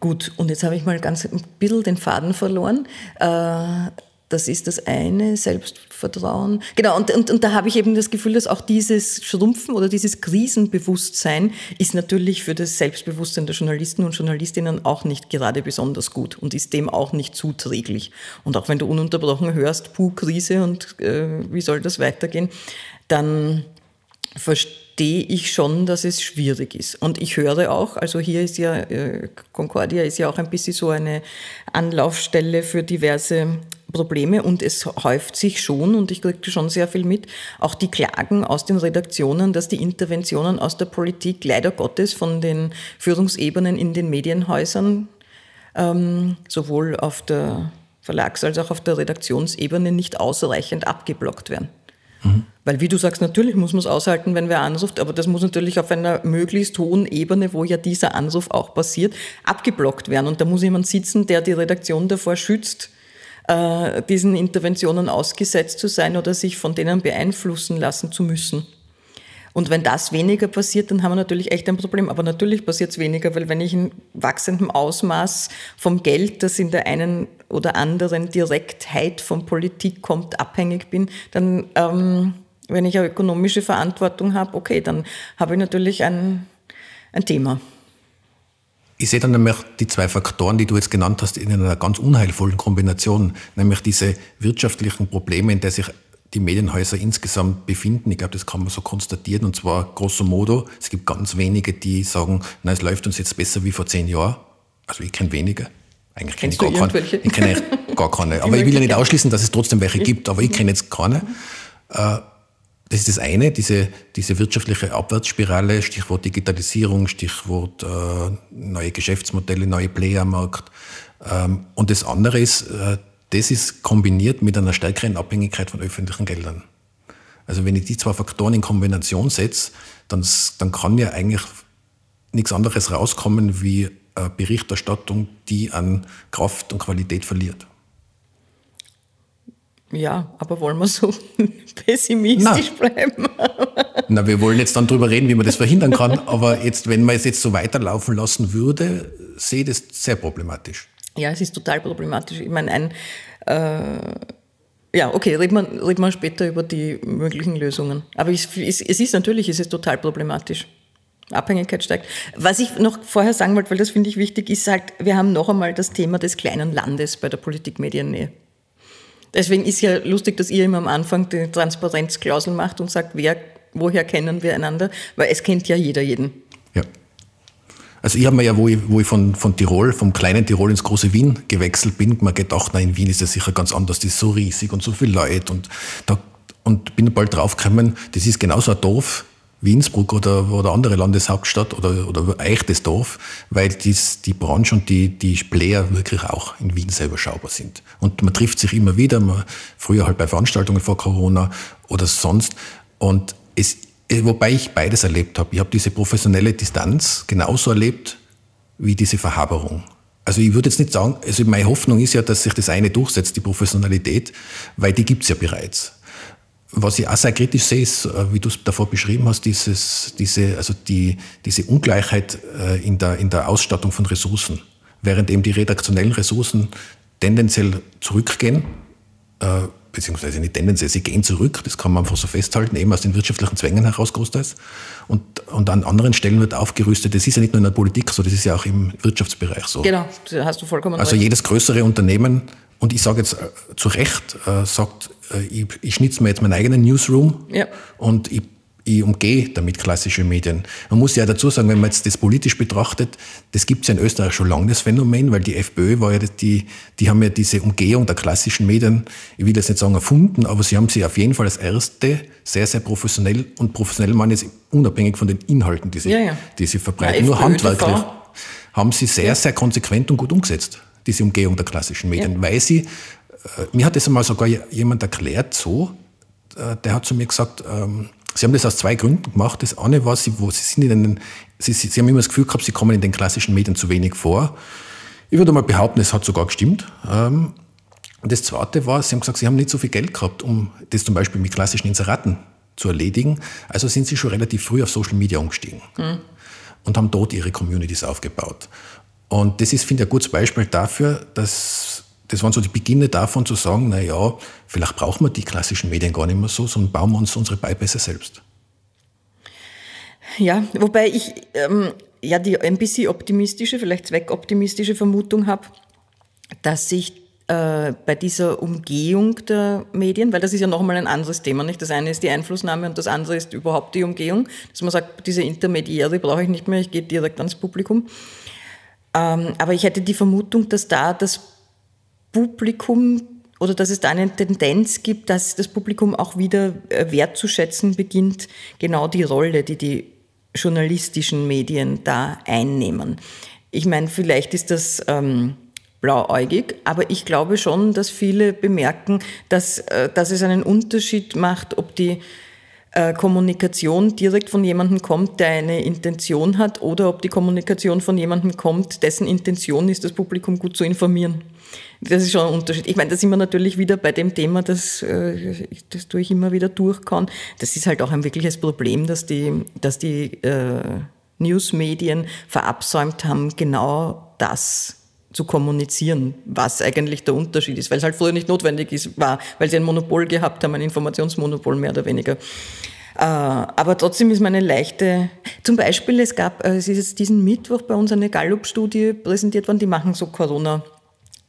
gut, und jetzt habe ich mal ganz ein bisschen den Faden verloren. Äh, das ist das eine, Selbstvertrauen. Genau, und, und, und da habe ich eben das Gefühl, dass auch dieses Schrumpfen oder dieses Krisenbewusstsein ist natürlich für das Selbstbewusstsein der Journalisten und Journalistinnen auch nicht gerade besonders gut und ist dem auch nicht zuträglich. Und auch wenn du ununterbrochen hörst, puh, Krise und äh, wie soll das weitergehen, dann verstehe ich schon, dass es schwierig ist. Und ich höre auch, also hier ist ja, äh, Concordia ist ja auch ein bisschen so eine Anlaufstelle für diverse Probleme und es häuft sich schon, und ich kriege schon sehr viel mit, auch die Klagen aus den Redaktionen, dass die Interventionen aus der Politik leider Gottes von den Führungsebenen in den Medienhäusern ähm, sowohl auf der Verlags- als auch auf der Redaktionsebene nicht ausreichend abgeblockt werden. Mhm. Weil, wie du sagst, natürlich muss man es aushalten, wenn wer anruft, aber das muss natürlich auf einer möglichst hohen Ebene, wo ja dieser Anruf auch passiert, abgeblockt werden. Und da muss jemand sitzen, der die Redaktion davor schützt, äh, diesen Interventionen ausgesetzt zu sein oder sich von denen beeinflussen lassen zu müssen. Und wenn das weniger passiert, dann haben wir natürlich echt ein Problem. Aber natürlich passiert es weniger, weil wenn ich in wachsendem Ausmaß vom Geld, das in der einen oder anderen Direktheit von Politik kommt, abhängig bin, dann, ähm, wenn ich eine ökonomische Verantwortung habe, okay, dann habe ich natürlich ein, ein Thema. Ich sehe dann nämlich die zwei Faktoren, die du jetzt genannt hast, in einer ganz unheilvollen Kombination, nämlich diese wirtschaftlichen Probleme, in der sich die Medienhäuser insgesamt befinden. Ich glaube, das kann man so konstatieren und zwar grosso modo. Es gibt ganz wenige, die sagen, na, es läuft uns jetzt besser wie vor zehn Jahren. Also ich kenne wenige. Eigentlich kenne ich gar keine. Ich kenne gar keine. Aber ich will ja nicht ausschließen, dass es trotzdem welche gibt, aber ich kenne jetzt keine. Äh, das ist das eine, diese, diese wirtschaftliche Abwärtsspirale, Stichwort Digitalisierung, Stichwort äh, neue Geschäftsmodelle, neue Player am Markt. Ähm, und das andere ist, äh, das ist kombiniert mit einer stärkeren Abhängigkeit von öffentlichen Geldern. Also wenn ich die zwei Faktoren in Kombination setze, dann, dann kann ja eigentlich nichts anderes rauskommen wie eine Berichterstattung, die an Kraft und Qualität verliert. Ja, aber wollen wir so pessimistisch Na. bleiben? Na, wir wollen jetzt dann darüber reden, wie man das verhindern kann. Aber jetzt, wenn man es jetzt so weiterlaufen lassen würde, sehe ich das sehr problematisch. Ja, es ist total problematisch. Ich meine, ein, äh, ja, okay, reden wir, reden wir später über die möglichen Lösungen. Aber es, es, es ist natürlich, es ist total problematisch. Abhängigkeit steigt. Was ich noch vorher sagen wollte, weil das finde ich wichtig, ist halt, wir haben noch einmal das Thema des kleinen Landes bei der Politikmediennähe. Deswegen ist ja lustig, dass ihr immer am Anfang die Transparenzklausel macht und sagt, wer, woher kennen wir einander, weil es kennt ja jeder jeden. Ja. Also ich habe mir ja, wo ich, wo ich von, von Tirol, vom kleinen Tirol ins große Wien gewechselt bin, mir gedacht, na in Wien ist das sicher ganz anders, das ist so riesig und so viel Leute und da und bin bald draufgekommen, das ist genauso ein Dorf Innsbruck oder, oder andere Landeshauptstadt oder, oder echtes Dorf, weil dies, die Branche und die, die Player wirklich auch in Wien selber schaubar sind. Und man trifft sich immer wieder, man, früher halt bei Veranstaltungen vor Corona oder sonst. Und es, wobei ich beides erlebt habe. Ich habe diese professionelle Distanz genauso erlebt wie diese Verhaberung. Also ich würde jetzt nicht sagen, also meine Hoffnung ist ja, dass sich das eine durchsetzt, die Professionalität, weil die gibt's ja bereits. Was ich auch sehr kritisch sehe, ist, äh, wie du es davor beschrieben hast, dieses, diese, also die, diese Ungleichheit äh, in der, in der Ausstattung von Ressourcen. Während eben die redaktionellen Ressourcen tendenziell zurückgehen, äh, beziehungsweise nicht tendenziell, sie gehen zurück, das kann man einfach so festhalten, eben aus den wirtschaftlichen Zwängen heraus großteils. Und, und an anderen Stellen wird aufgerüstet. Das ist ja nicht nur in der Politik so, das ist ja auch im Wirtschaftsbereich so. Genau, hast du vollkommen Also recht. jedes größere Unternehmen und ich sage jetzt zu Recht, sagt, ich, ich schnitze mir jetzt meinen eigenen Newsroom ja. und ich, ich umgehe damit klassische Medien. Man muss ja dazu sagen, wenn man jetzt das politisch betrachtet, das gibt es ja in Österreich schon lange, das Phänomen, weil die FPÖ war ja die, die haben ja diese Umgehung der klassischen Medien, ich will jetzt nicht sagen erfunden, aber sie haben sie auf jeden Fall als erste sehr, sehr professionell und professionell man ist unabhängig von den Inhalten, die sie, ja, ja. Die sie verbreiten, nur handwerklich, haben sie sehr, sehr konsequent und gut umgesetzt diese Umgehung der klassischen Medien, ja. weil sie, äh, mir hat das einmal sogar jemand erklärt so, äh, der hat zu mir gesagt, ähm, Sie haben das aus zwei Gründen gemacht. Das eine war, sie, wo sie sind in den, sie, sie, sie haben immer das Gefühl gehabt, sie kommen in den klassischen Medien zu wenig vor. Ich würde mal behaupten, es hat sogar gestimmt. Ähm, und das zweite war, sie haben gesagt, sie haben nicht so viel Geld gehabt, um das zum Beispiel mit klassischen Inseraten zu erledigen. Also sind sie schon relativ früh auf Social Media umgestiegen. Mhm. Und haben dort ihre Communities aufgebaut. Und das ist, finde ich, ein gutes Beispiel dafür, dass das waren so die Beginne davon zu sagen, na ja, vielleicht brauchen wir die klassischen Medien gar nicht mehr so, sondern bauen wir uns unsere Bypässe selbst. Ja, wobei ich ähm, ja die ein bisschen optimistische, vielleicht zweckoptimistische Vermutung habe, dass sich äh, bei dieser Umgehung der Medien, weil das ist ja nochmal ein anderes Thema, nicht? Das eine ist die Einflussnahme und das andere ist überhaupt die Umgehung, dass man sagt, diese Intermediäre brauche ich nicht mehr, ich gehe direkt ans Publikum. Ähm, aber ich hätte die Vermutung, dass da das Publikum oder dass es da eine Tendenz gibt, dass das Publikum auch wieder äh, wertzuschätzen beginnt, genau die Rolle, die die journalistischen Medien da einnehmen. Ich meine, vielleicht ist das ähm, blauäugig, aber ich glaube schon, dass viele bemerken, dass, äh, dass es einen Unterschied macht, ob die äh, Kommunikation direkt von jemandem kommt, der eine Intention hat, oder ob die Kommunikation von jemandem kommt, dessen Intention ist, das Publikum gut zu informieren. Das ist schon ein Unterschied. Ich meine, da sind wir natürlich wieder bei dem Thema, das, äh, das tue ich immer wieder durch kann. Das ist halt auch ein wirkliches Problem, dass die, dass die äh, Newsmedien verabsäumt haben, genau das zu kommunizieren, was eigentlich der Unterschied ist, weil es halt früher nicht notwendig ist, war, weil sie ein Monopol gehabt haben, ein Informationsmonopol mehr oder weniger. Äh, aber trotzdem ist meine leichte, zum Beispiel, es gab, äh, es ist jetzt diesen Mittwoch bei uns eine Gallup-Studie präsentiert worden, die machen so Corona,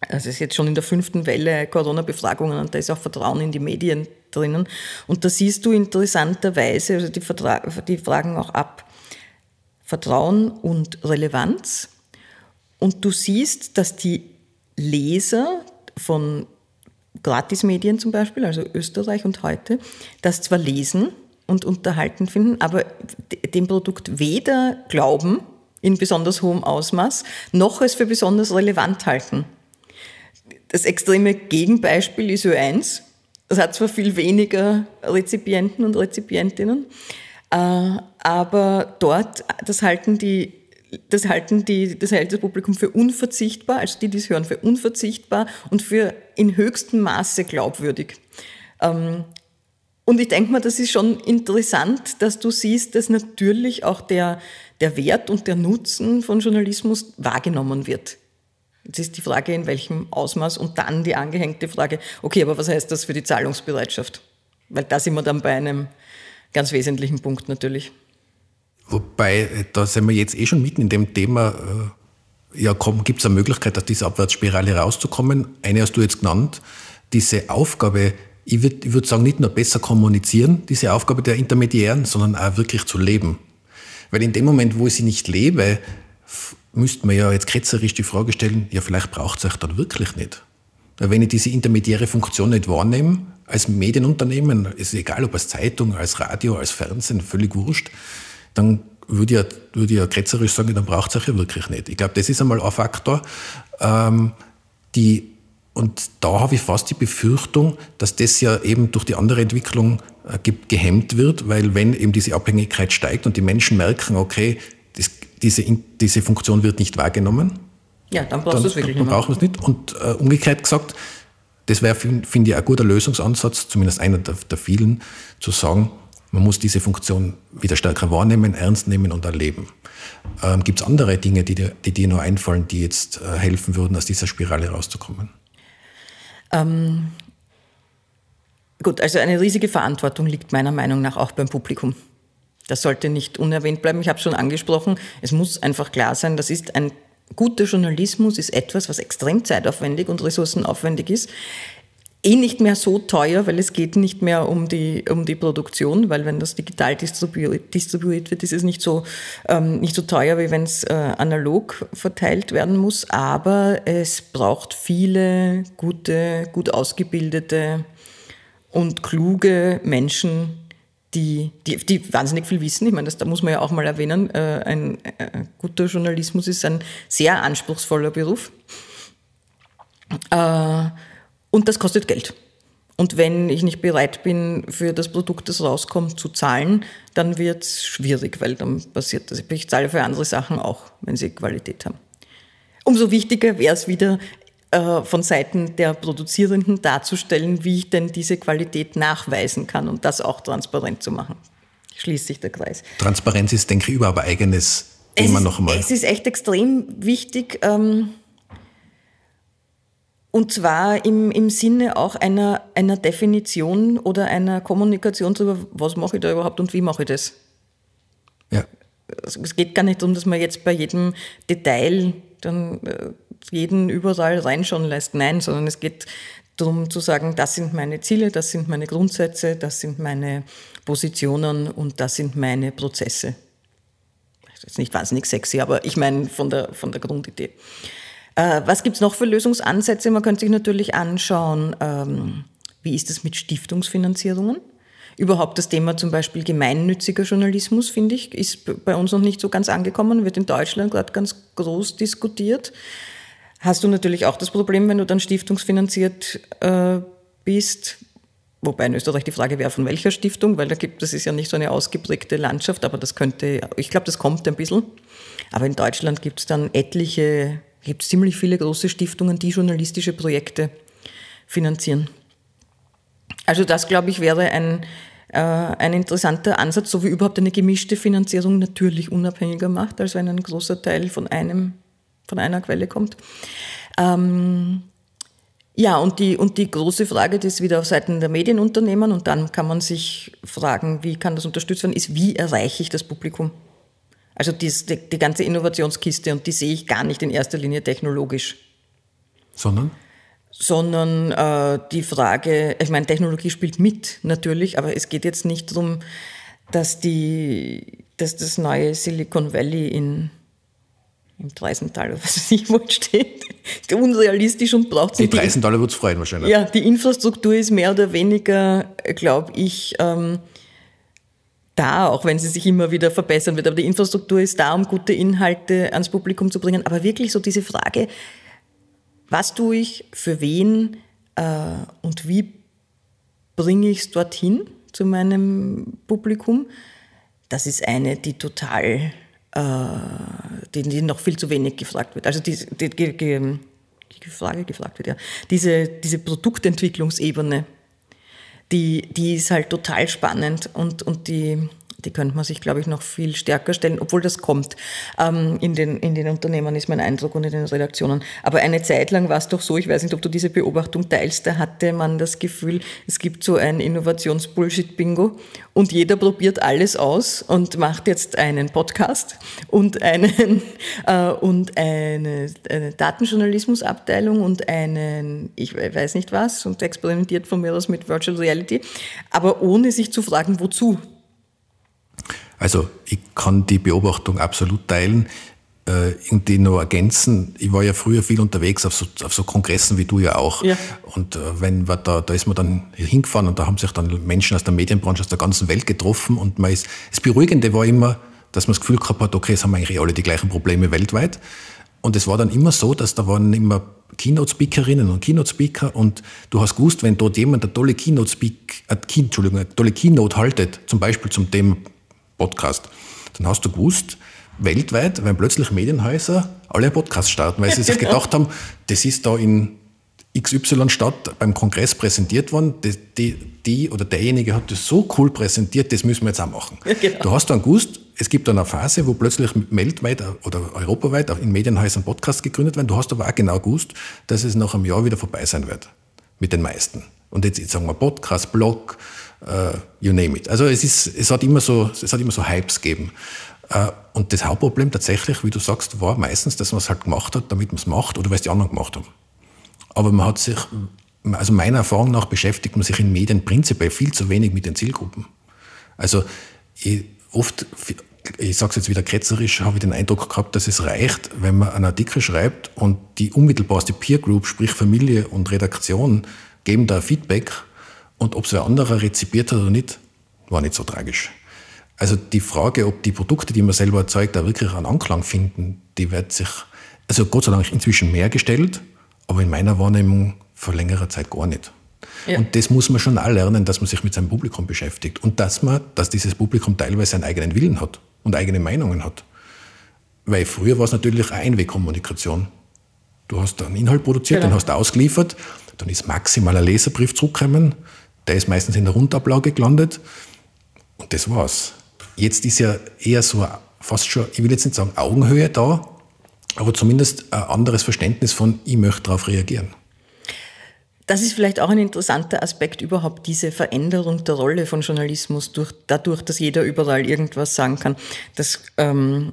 also es ist jetzt schon in der fünften Welle Corona-Befragungen und da ist auch Vertrauen in die Medien drinnen. Und da siehst du interessanterweise, also die, Vertra die fragen auch ab, Vertrauen und Relevanz. Und du siehst, dass die Leser von Gratismedien zum Beispiel, also Österreich und heute, das zwar lesen und unterhalten finden, aber dem Produkt weder glauben in besonders hohem Ausmaß, noch es für besonders relevant halten. Das extreme Gegenbeispiel ist Ö1. Das hat zwar viel weniger Rezipienten und Rezipientinnen, äh, aber dort, das halten die das halten die, das hält das Publikum für unverzichtbar, also die, die es hören, für unverzichtbar und für in höchstem Maße glaubwürdig. Ähm, und ich denke mal, das ist schon interessant, dass du siehst, dass natürlich auch der, der Wert und der Nutzen von Journalismus wahrgenommen wird. Jetzt ist die Frage, in welchem Ausmaß und dann die angehängte Frage, okay, aber was heißt das für die Zahlungsbereitschaft? Weil da sind wir dann bei einem ganz wesentlichen Punkt natürlich. Wobei, da sind wir jetzt eh schon mitten in dem Thema, äh, ja, gibt es eine Möglichkeit, aus dieser Abwärtsspirale rauszukommen? Eine hast du jetzt genannt, diese Aufgabe, ich würde würd sagen, nicht nur besser kommunizieren, diese Aufgabe der Intermediären, sondern auch wirklich zu leben. Weil in dem Moment, wo ich sie nicht lebe, müsste man ja jetzt ketzerisch die Frage stellen, ja, vielleicht braucht es euch dann wirklich nicht. Wenn ich diese intermediäre Funktion nicht wahrnehme, als Medienunternehmen, ist egal ob als Zeitung, als Radio, als Fernsehen, völlig wurscht, dann würde ich, ja, würde ich ja ketzerisch sagen, dann braucht es euch ja wirklich nicht. Ich glaube, das ist einmal ein Faktor. Ähm, die, und da habe ich fast die Befürchtung, dass das ja eben durch die andere Entwicklung äh, gehemmt wird, weil wenn eben diese Abhängigkeit steigt und die Menschen merken, okay, diese, diese Funktion wird nicht wahrgenommen, ja, dann brauchst du es wirklich dann nicht. Dann brauchen wir es nicht. Und äh, umgekehrt gesagt, das wäre, finde ich, ein guter Lösungsansatz, zumindest einer der, der vielen, zu sagen, man muss diese Funktion wieder stärker wahrnehmen, ernst nehmen und erleben. Ähm, Gibt es andere Dinge, die dir, die dir noch einfallen, die jetzt äh, helfen würden, aus dieser Spirale rauszukommen? Ähm, gut, also eine riesige Verantwortung liegt meiner Meinung nach auch beim Publikum. Das sollte nicht unerwähnt bleiben. Ich habe schon angesprochen, es muss einfach klar sein, das ist ein guter Journalismus, ist etwas, was extrem zeitaufwendig und ressourcenaufwendig ist eh nicht mehr so teuer, weil es geht nicht mehr um die, um die Produktion, weil wenn das digital distribuiert, distribuiert wird, ist es nicht so, ähm, nicht so teuer, wie wenn es äh, analog verteilt werden muss. Aber es braucht viele gute, gut ausgebildete und kluge Menschen, die, die, die wahnsinnig viel wissen. Ich meine, das da muss man ja auch mal erwähnen. Äh, ein äh, guter Journalismus ist ein sehr anspruchsvoller Beruf. Äh, und das kostet Geld. Und wenn ich nicht bereit bin, für das Produkt, das rauskommt, zu zahlen, dann wird es schwierig, weil dann passiert das. Ich zahle für andere Sachen auch, wenn sie Qualität haben. Umso wichtiger wäre es wieder, von Seiten der Produzierenden darzustellen, wie ich denn diese Qualität nachweisen kann und das auch transparent zu machen. Schließt sich der Kreis. Transparenz ist, denke ich, überhaupt eigenes Thema noch einmal. Es ist echt extrem wichtig. Ähm, und zwar im, im Sinne auch einer, einer Definition oder einer Kommunikation darüber, was mache ich da überhaupt und wie mache ich das. Ja. Also es geht gar nicht darum, dass man jetzt bei jedem Detail dann äh, jeden überall reinschauen lässt. Nein, sondern es geht darum zu sagen, das sind meine Ziele, das sind meine Grundsätze, das sind meine Positionen und das sind meine Prozesse. Das ist nicht wahnsinnig sexy, aber ich meine von der, von der Grundidee. Äh, was gibt es noch für Lösungsansätze? Man könnte sich natürlich anschauen, ähm, wie ist es mit Stiftungsfinanzierungen? Überhaupt das Thema zum Beispiel gemeinnütziger Journalismus, finde ich, ist bei uns noch nicht so ganz angekommen, wird in Deutschland gerade ganz groß diskutiert. Hast du natürlich auch das Problem, wenn du dann stiftungsfinanziert äh, bist, wobei in Österreich die Frage wäre, von welcher Stiftung, weil da gibt es ist ja nicht so eine ausgeprägte Landschaft, aber das könnte, ich glaube, das kommt ein bisschen. Aber in Deutschland gibt es dann etliche gibt es ziemlich viele große Stiftungen, die journalistische Projekte finanzieren. Also das, glaube ich, wäre ein, äh, ein interessanter Ansatz, so wie überhaupt eine gemischte Finanzierung natürlich unabhängiger macht, als wenn ein großer Teil von, einem, von einer Quelle kommt. Ähm, ja, und die, und die große Frage, die ist wieder auf Seiten der Medienunternehmen, und dann kann man sich fragen, wie kann das unterstützt werden, ist, wie erreiche ich das Publikum? Also die, die, ganze Innovationskiste und die sehe ich gar nicht in erster Linie technologisch. Sondern? sondern äh, die Frage, ich meine, Technologie spielt mit natürlich, aber es geht jetzt nicht darum, dass, die, dass das neue Silicon Valley in im Dreisental oder was weiß ich wo steht, ist unrealistisch und braucht sich. Die Dreisentaler wird es freuen wahrscheinlich. Ja, die Infrastruktur ist mehr oder weniger, glaube ich, ähm, da, auch wenn sie sich immer wieder verbessern wird. Aber die Infrastruktur ist da, um gute Inhalte ans Publikum zu bringen. Aber wirklich so diese Frage, was tue ich, für wen äh, und wie bringe ich es dorthin zu meinem Publikum, das ist eine, die total die, die noch viel zu wenig gefragt wird. Also die, die, die, die Frage gefragt wird, ja. Diese, diese Produktentwicklungsebene, die, die ist halt total spannend und, und die, die könnte man sich, glaube ich, noch viel stärker stellen, obwohl das kommt. Ähm, in, den, in den Unternehmen ist mein Eindruck und in den Redaktionen. Aber eine Zeit lang war es doch so, ich weiß nicht, ob du diese Beobachtung teilst, da hatte man das Gefühl, es gibt so ein Innovationsbullshit-Bingo und jeder probiert alles aus und macht jetzt einen Podcast und, einen, äh, und eine, eine Datenjournalismusabteilung und einen, ich weiß nicht was, und experimentiert von mir aus mit Virtual Reality, aber ohne sich zu fragen, wozu. Also ich kann die Beobachtung absolut teilen äh, und die noch ergänzen. Ich war ja früher viel unterwegs auf so, auf so Kongressen wie du ja auch. Ja. Und äh, wenn wir da, da ist man dann hingefahren und da haben sich dann Menschen aus der Medienbranche aus der ganzen Welt getroffen und man ist, das Beruhigende war immer, dass man das Gefühl gehabt hat, okay, es haben eigentlich alle die gleichen Probleme weltweit. Und es war dann immer so, dass da waren immer Keynote-Speakerinnen und Keynote-Speaker und du hast gewusst, wenn dort jemand eine tolle Keynote-Speak, äh, Entschuldigung, eine tolle Keynote haltet, zum Beispiel zum Thema Podcast. Dann hast du gewusst, weltweit, wenn plötzlich Medienhäuser alle Podcasts starten, weil sie sich gedacht haben, das ist da in XY-Stadt beim Kongress präsentiert worden, die, die, die, oder derjenige hat das so cool präsentiert, das müssen wir jetzt auch machen. Ja, genau. Du hast dann gewusst, es gibt dann eine Phase, wo plötzlich weltweit oder europaweit auch in Medienhäusern Podcasts gegründet werden. Du hast aber auch genau gewusst, dass es nach einem Jahr wieder vorbei sein wird. Mit den meisten. Und jetzt, jetzt sagen wir Podcast, Blog, uh, you name it. Also es, ist, es, hat immer so, es hat immer so Hypes gegeben. Uh, und das Hauptproblem tatsächlich, wie du sagst, war meistens, dass man es halt gemacht hat, damit man es macht oder weil es die anderen gemacht haben. Aber man hat sich, also meiner Erfahrung nach beschäftigt man sich in Medien prinzipiell viel zu wenig mit den Zielgruppen. Also ich, oft, ich sage es jetzt wieder ketzerisch, habe ich den Eindruck gehabt, dass es reicht, wenn man einen Artikel schreibt und die unmittelbarste Peer Group, sprich Familie und Redaktion, geben da Feedback und ob es wer anderer rezipiert hat oder nicht, war nicht so tragisch. Also die Frage, ob die Produkte, die man selber erzeugt, da wirklich einen Anklang finden, die wird sich, also Gott sei Dank inzwischen mehr gestellt, aber in meiner Wahrnehmung vor längerer Zeit gar nicht. Ja. Und das muss man schon auch lernen, dass man sich mit seinem Publikum beschäftigt und dass man, dass dieses Publikum teilweise einen eigenen Willen hat und eigene Meinungen hat. Weil früher war es natürlich eine Einwegkommunikation. Du hast einen Inhalt produziert, genau. den hast du ausgeliefert, dann ist maximal ein Leserbrief zurückgekommen, der ist meistens in der Rundablage gelandet und das war's. Jetzt ist ja eher so fast schon, ich will jetzt nicht sagen Augenhöhe da, aber zumindest ein anderes Verständnis von, ich möchte darauf reagieren. Das ist vielleicht auch ein interessanter Aspekt überhaupt, diese Veränderung der Rolle von Journalismus durch, dadurch, dass jeder überall irgendwas sagen kann. Das ähm,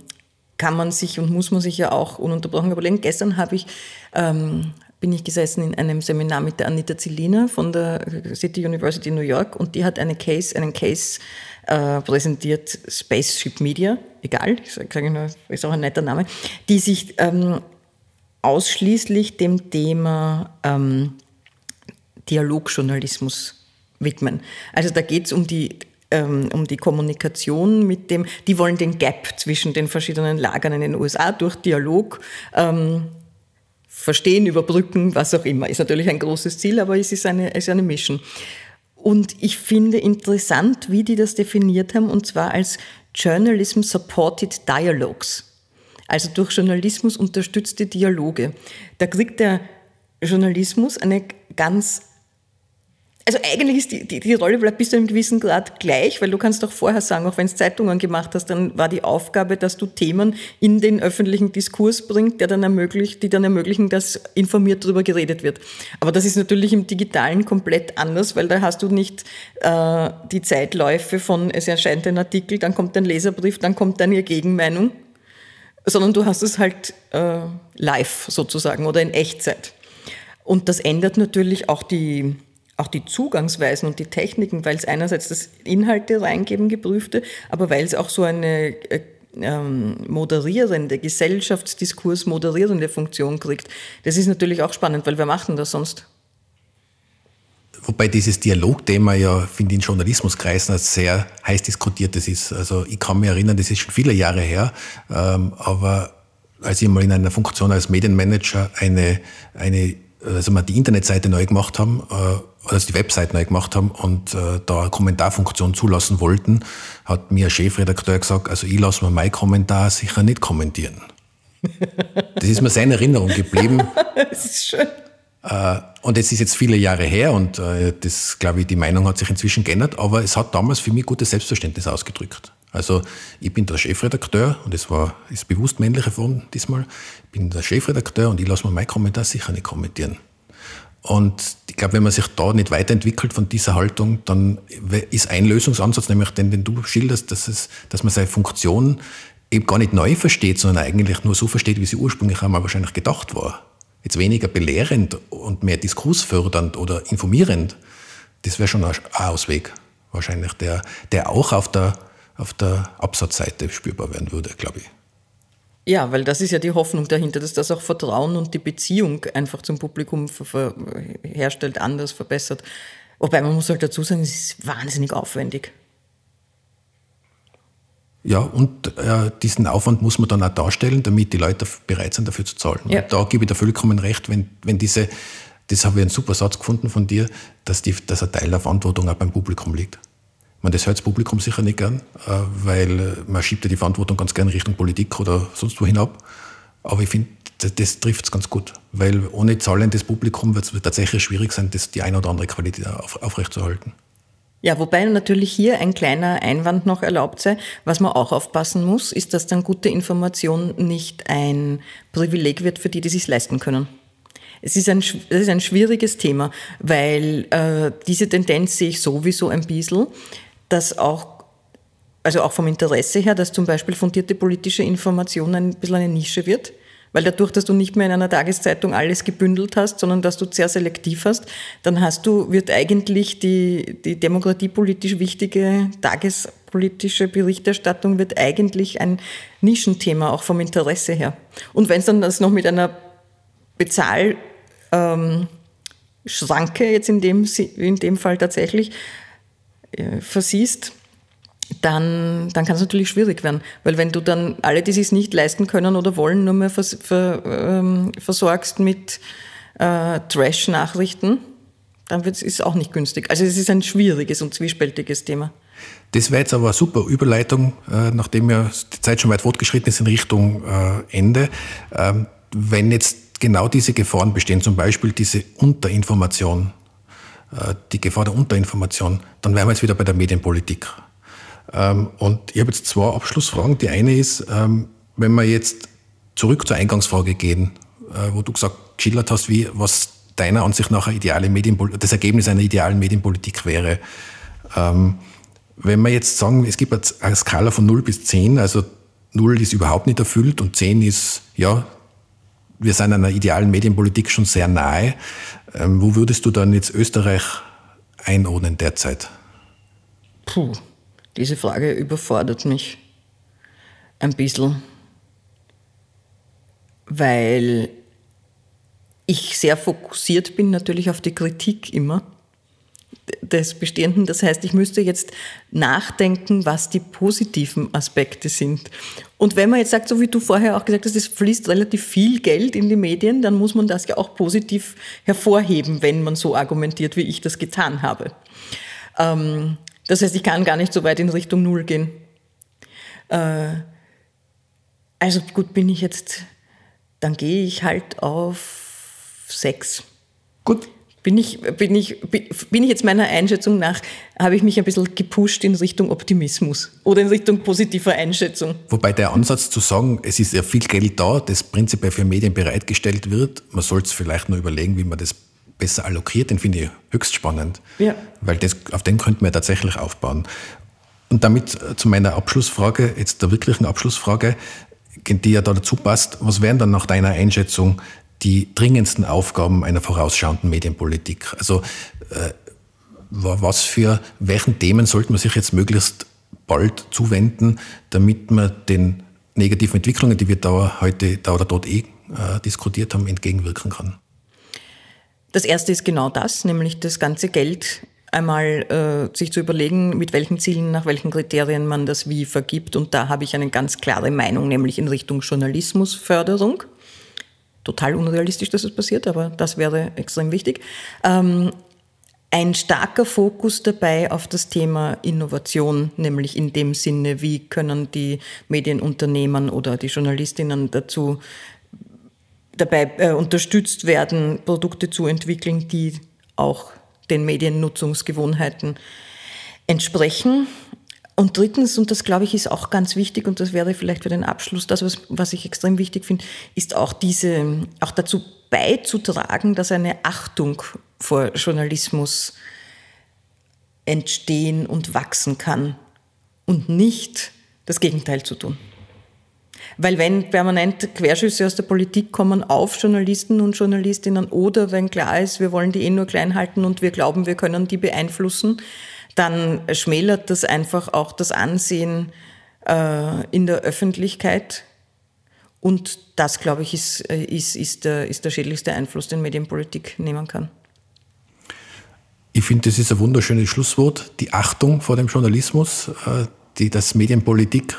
kann man sich und muss man sich ja auch ununterbrochen überlegen. Gestern habe ich ähm, bin ich gesessen in einem Seminar mit der Anita Zillina von der City University New York und die hat eine Case, einen Case äh, präsentiert, Spaceship Media, egal, ich sage nur, ist auch ein netter Name, die sich ähm, ausschließlich dem Thema ähm, Dialogjournalismus widmen. Also da geht es um die ähm, um die Kommunikation mit dem, die wollen den Gap zwischen den verschiedenen Lagern in den USA durch Dialog ähm, verstehen, überbrücken, was auch immer. Ist natürlich ein großes Ziel, aber es ist eine, es ist eine Mission. Und ich finde interessant, wie die das definiert haben, und zwar als Journalism Supported Dialogues. Also durch Journalismus unterstützte Dialoge. Da kriegt der Journalismus eine ganz also eigentlich ist die, die, die Rolle bleibt bis zu einem gewissen Grad gleich, weil du kannst doch vorher sagen, auch wenn es Zeitungen gemacht hast, dann war die Aufgabe, dass du Themen in den öffentlichen Diskurs bringst, der dann ermöglicht, die dann ermöglichen, dass informiert darüber geredet wird. Aber das ist natürlich im Digitalen komplett anders, weil da hast du nicht äh, die Zeitläufe von es erscheint ein Artikel, dann kommt ein Leserbrief, dann kommt deine Gegenmeinung, sondern du hast es halt äh, live sozusagen oder in Echtzeit. Und das ändert natürlich auch die, auch die Zugangsweisen und die Techniken, weil es einerseits das Inhalte reingeben, geprüfte, aber weil es auch so eine äh, ähm, moderierende, Gesellschaftsdiskurs moderierende Funktion kriegt. Das ist natürlich auch spannend, weil wir machen das sonst. Wobei dieses Dialogthema ja, finde ich, in Journalismuskreisen als sehr heiß diskutiertes ist. Also ich kann mich erinnern, das ist schon viele Jahre her, ähm, aber als ich mal in einer Funktion als Medienmanager eine, eine also wir die Internetseite neu gemacht haben, äh, also die Webseite neu gemacht haben und äh, da eine Kommentarfunktion zulassen wollten, hat mir ein Chefredakteur gesagt, also ich lasse mir mein Kommentar sicher nicht kommentieren. Das ist mir seine Erinnerung geblieben. das ist schön. Äh, und es ist jetzt viele Jahre her und das, glaube ich, die Meinung hat sich inzwischen geändert, aber es hat damals für mich gutes Selbstverständnis ausgedrückt. Also ich bin der Chefredakteur und es war ist bewusst männliche Form diesmal. Ich bin der Chefredakteur und ich lasse mir mein Kommentar sicher nicht kommentieren. Und ich glaube, wenn man sich da nicht weiterentwickelt von dieser Haltung, dann ist ein Lösungsansatz, nämlich den, den du schilderst, dass, es, dass man seine Funktion eben gar nicht neu versteht, sondern eigentlich nur so versteht, wie sie ursprünglich einmal wahrscheinlich gedacht war jetzt weniger belehrend und mehr diskursfördernd oder informierend, das wäre schon ein Ausweg wahrscheinlich, der, der auch auf der, auf der Absatzseite spürbar werden würde, glaube ich. Ja, weil das ist ja die Hoffnung dahinter, dass das auch Vertrauen und die Beziehung einfach zum Publikum herstellt, anders verbessert. Wobei man muss halt dazu sagen, es ist wahnsinnig aufwendig. Ja, und äh, diesen Aufwand muss man dann auch darstellen, damit die Leute bereit sind, dafür zu zahlen. Ja. Und da gebe ich dir vollkommen recht, wenn, wenn diese, das habe ich einen super Satz gefunden von dir, dass, die, dass ein Teil der Verantwortung auch beim Publikum liegt. Man, das hört das Publikum sicher nicht gern, äh, weil äh, man schiebt ja die Verantwortung ganz gern Richtung Politik oder sonst wohin ab. Aber ich finde, das, trifft es ganz gut, weil ohne zahlendes Publikum wird es tatsächlich schwierig sein, das die eine oder andere Qualität auf, aufrechtzuerhalten. Ja, wobei natürlich hier ein kleiner Einwand noch erlaubt sei. Was man auch aufpassen muss, ist, dass dann gute Information nicht ein Privileg wird für die, die sich leisten können. Es ist ein, es ist ein schwieriges Thema, weil äh, diese Tendenz sehe ich sowieso ein bisschen, dass auch, also auch vom Interesse her, dass zum Beispiel fundierte politische Information ein bisschen eine Nische wird weil dadurch, dass du nicht mehr in einer Tageszeitung alles gebündelt hast, sondern dass du sehr selektiv hast, dann hast du, wird eigentlich die, die demokratiepolitisch wichtige tagespolitische Berichterstattung wird eigentlich ein Nischenthema, auch vom Interesse her. Und wenn es dann das noch mit einer Bezahl, ähm, Schranke jetzt in dem, in dem Fall tatsächlich äh, versiehst, dann, dann kann es natürlich schwierig werden. Weil wenn du dann alle, die sich nicht leisten können oder wollen, nur mehr vers ver, ähm, versorgst mit äh, Trash-Nachrichten, dann ist es auch nicht günstig. Also es ist ein schwieriges und zwiespältiges Thema. Das wäre jetzt aber eine super Überleitung, äh, nachdem ja die Zeit schon weit fortgeschritten ist in Richtung äh, Ende. Ähm, wenn jetzt genau diese Gefahren bestehen, zum Beispiel diese Unterinformation, die Gefahr der Unterinformation, dann wären wir jetzt wieder bei der Medienpolitik. Ähm, und ich habe jetzt zwei Abschlussfragen. Die eine ist, ähm, wenn wir jetzt zurück zur Eingangsfrage gehen, äh, wo du gesagt, geschildert hast, wie, was deiner Ansicht nach ideale Medienpolitik, das Ergebnis einer idealen Medienpolitik wäre. Ähm, wenn wir jetzt sagen, es gibt eine Skala von 0 bis 10, also 0 ist überhaupt nicht erfüllt und 10 ist, ja, wir sind einer idealen Medienpolitik schon sehr nahe. wo würdest du dann jetzt Österreich einordnen derzeit? Puh. Diese Frage überfordert mich ein bisschen, weil ich sehr fokussiert bin natürlich auf die Kritik immer des Bestehenden. Das heißt, ich müsste jetzt nachdenken, was die positiven Aspekte sind. Und wenn man jetzt sagt, so wie du vorher auch gesagt hast, es fließt relativ viel Geld in die Medien, dann muss man das ja auch positiv hervorheben, wenn man so argumentiert, wie ich das getan habe. Ähm, das heißt, ich kann gar nicht so weit in Richtung Null gehen. Äh, also gut, bin ich jetzt, dann gehe ich halt auf sechs. Gut. Bin ich, bin, ich, bin ich jetzt meiner Einschätzung nach, habe ich mich ein bisschen gepusht in Richtung Optimismus oder in Richtung positiver Einschätzung. Wobei der Ansatz zu sagen, es ist ja viel Geld da, das prinzipiell für Medien bereitgestellt wird, man soll es vielleicht nur überlegen, wie man das besser allokiert, den finde ich höchst spannend. Ja. Weil das, auf den könnten wir tatsächlich aufbauen. Und damit äh, zu meiner Abschlussfrage, jetzt der wirklichen Abschlussfrage, die ja da dazu passt, was wären dann nach deiner Einschätzung die dringendsten Aufgaben einer vorausschauenden Medienpolitik? Also äh, was für welchen Themen sollte man sich jetzt möglichst bald zuwenden, damit man den negativen Entwicklungen, die wir da heute da oder dort eh äh, diskutiert haben, entgegenwirken kann? Das erste ist genau das, nämlich das ganze Geld einmal äh, sich zu überlegen, mit welchen Zielen, nach welchen Kriterien man das wie vergibt. Und da habe ich eine ganz klare Meinung, nämlich in Richtung Journalismusförderung. Total unrealistisch, dass es passiert, aber das wäre extrem wichtig. Ähm, ein starker Fokus dabei auf das Thema Innovation, nämlich in dem Sinne, wie können die Medienunternehmen oder die Journalistinnen dazu dabei äh, unterstützt werden, Produkte zu entwickeln, die auch den Mediennutzungsgewohnheiten entsprechen. Und drittens, und das glaube ich ist auch ganz wichtig, und das wäre vielleicht für den Abschluss das, was, was ich extrem wichtig finde, ist auch diese, auch dazu beizutragen, dass eine Achtung vor Journalismus entstehen und wachsen kann und nicht das Gegenteil zu tun. Weil wenn permanent Querschüsse aus der Politik kommen auf Journalisten und Journalistinnen oder wenn klar ist, wir wollen die eh nur klein halten und wir glauben, wir können die beeinflussen, dann schmälert das einfach auch das Ansehen äh, in der Öffentlichkeit. Und das, glaube ich, ist, äh, ist, ist, der, ist der schädlichste Einfluss, den Medienpolitik nehmen kann. Ich finde, das ist ein wunderschönes Schlusswort. Die Achtung vor dem Journalismus, äh, die das Medienpolitik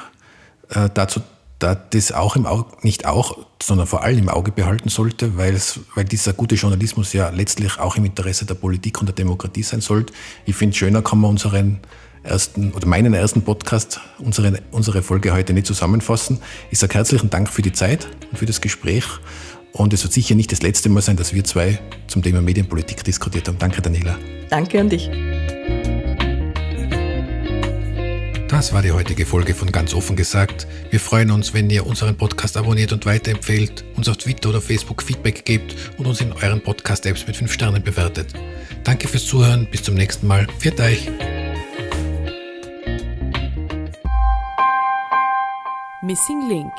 äh, dazu da das auch im Auge, nicht auch, sondern vor allem im Auge behalten sollte, weil, es, weil dieser gute Journalismus ja letztlich auch im Interesse der Politik und der Demokratie sein sollte. Ich finde, schöner kann man unseren ersten oder meinen ersten Podcast, unsere, unsere Folge heute nicht zusammenfassen. Ich sage herzlichen Dank für die Zeit und für das Gespräch. Und es wird sicher nicht das letzte Mal sein, dass wir zwei zum Thema Medienpolitik diskutiert haben. Danke, Daniela. Danke an dich. Das war die heutige Folge von Ganz offen gesagt. Wir freuen uns, wenn ihr unseren Podcast abonniert und weiterempfehlt, uns auf Twitter oder Facebook Feedback gebt und uns in euren Podcast-Apps mit 5 Sternen bewertet. Danke fürs Zuhören, bis zum nächsten Mal. Viert euch! Missing Link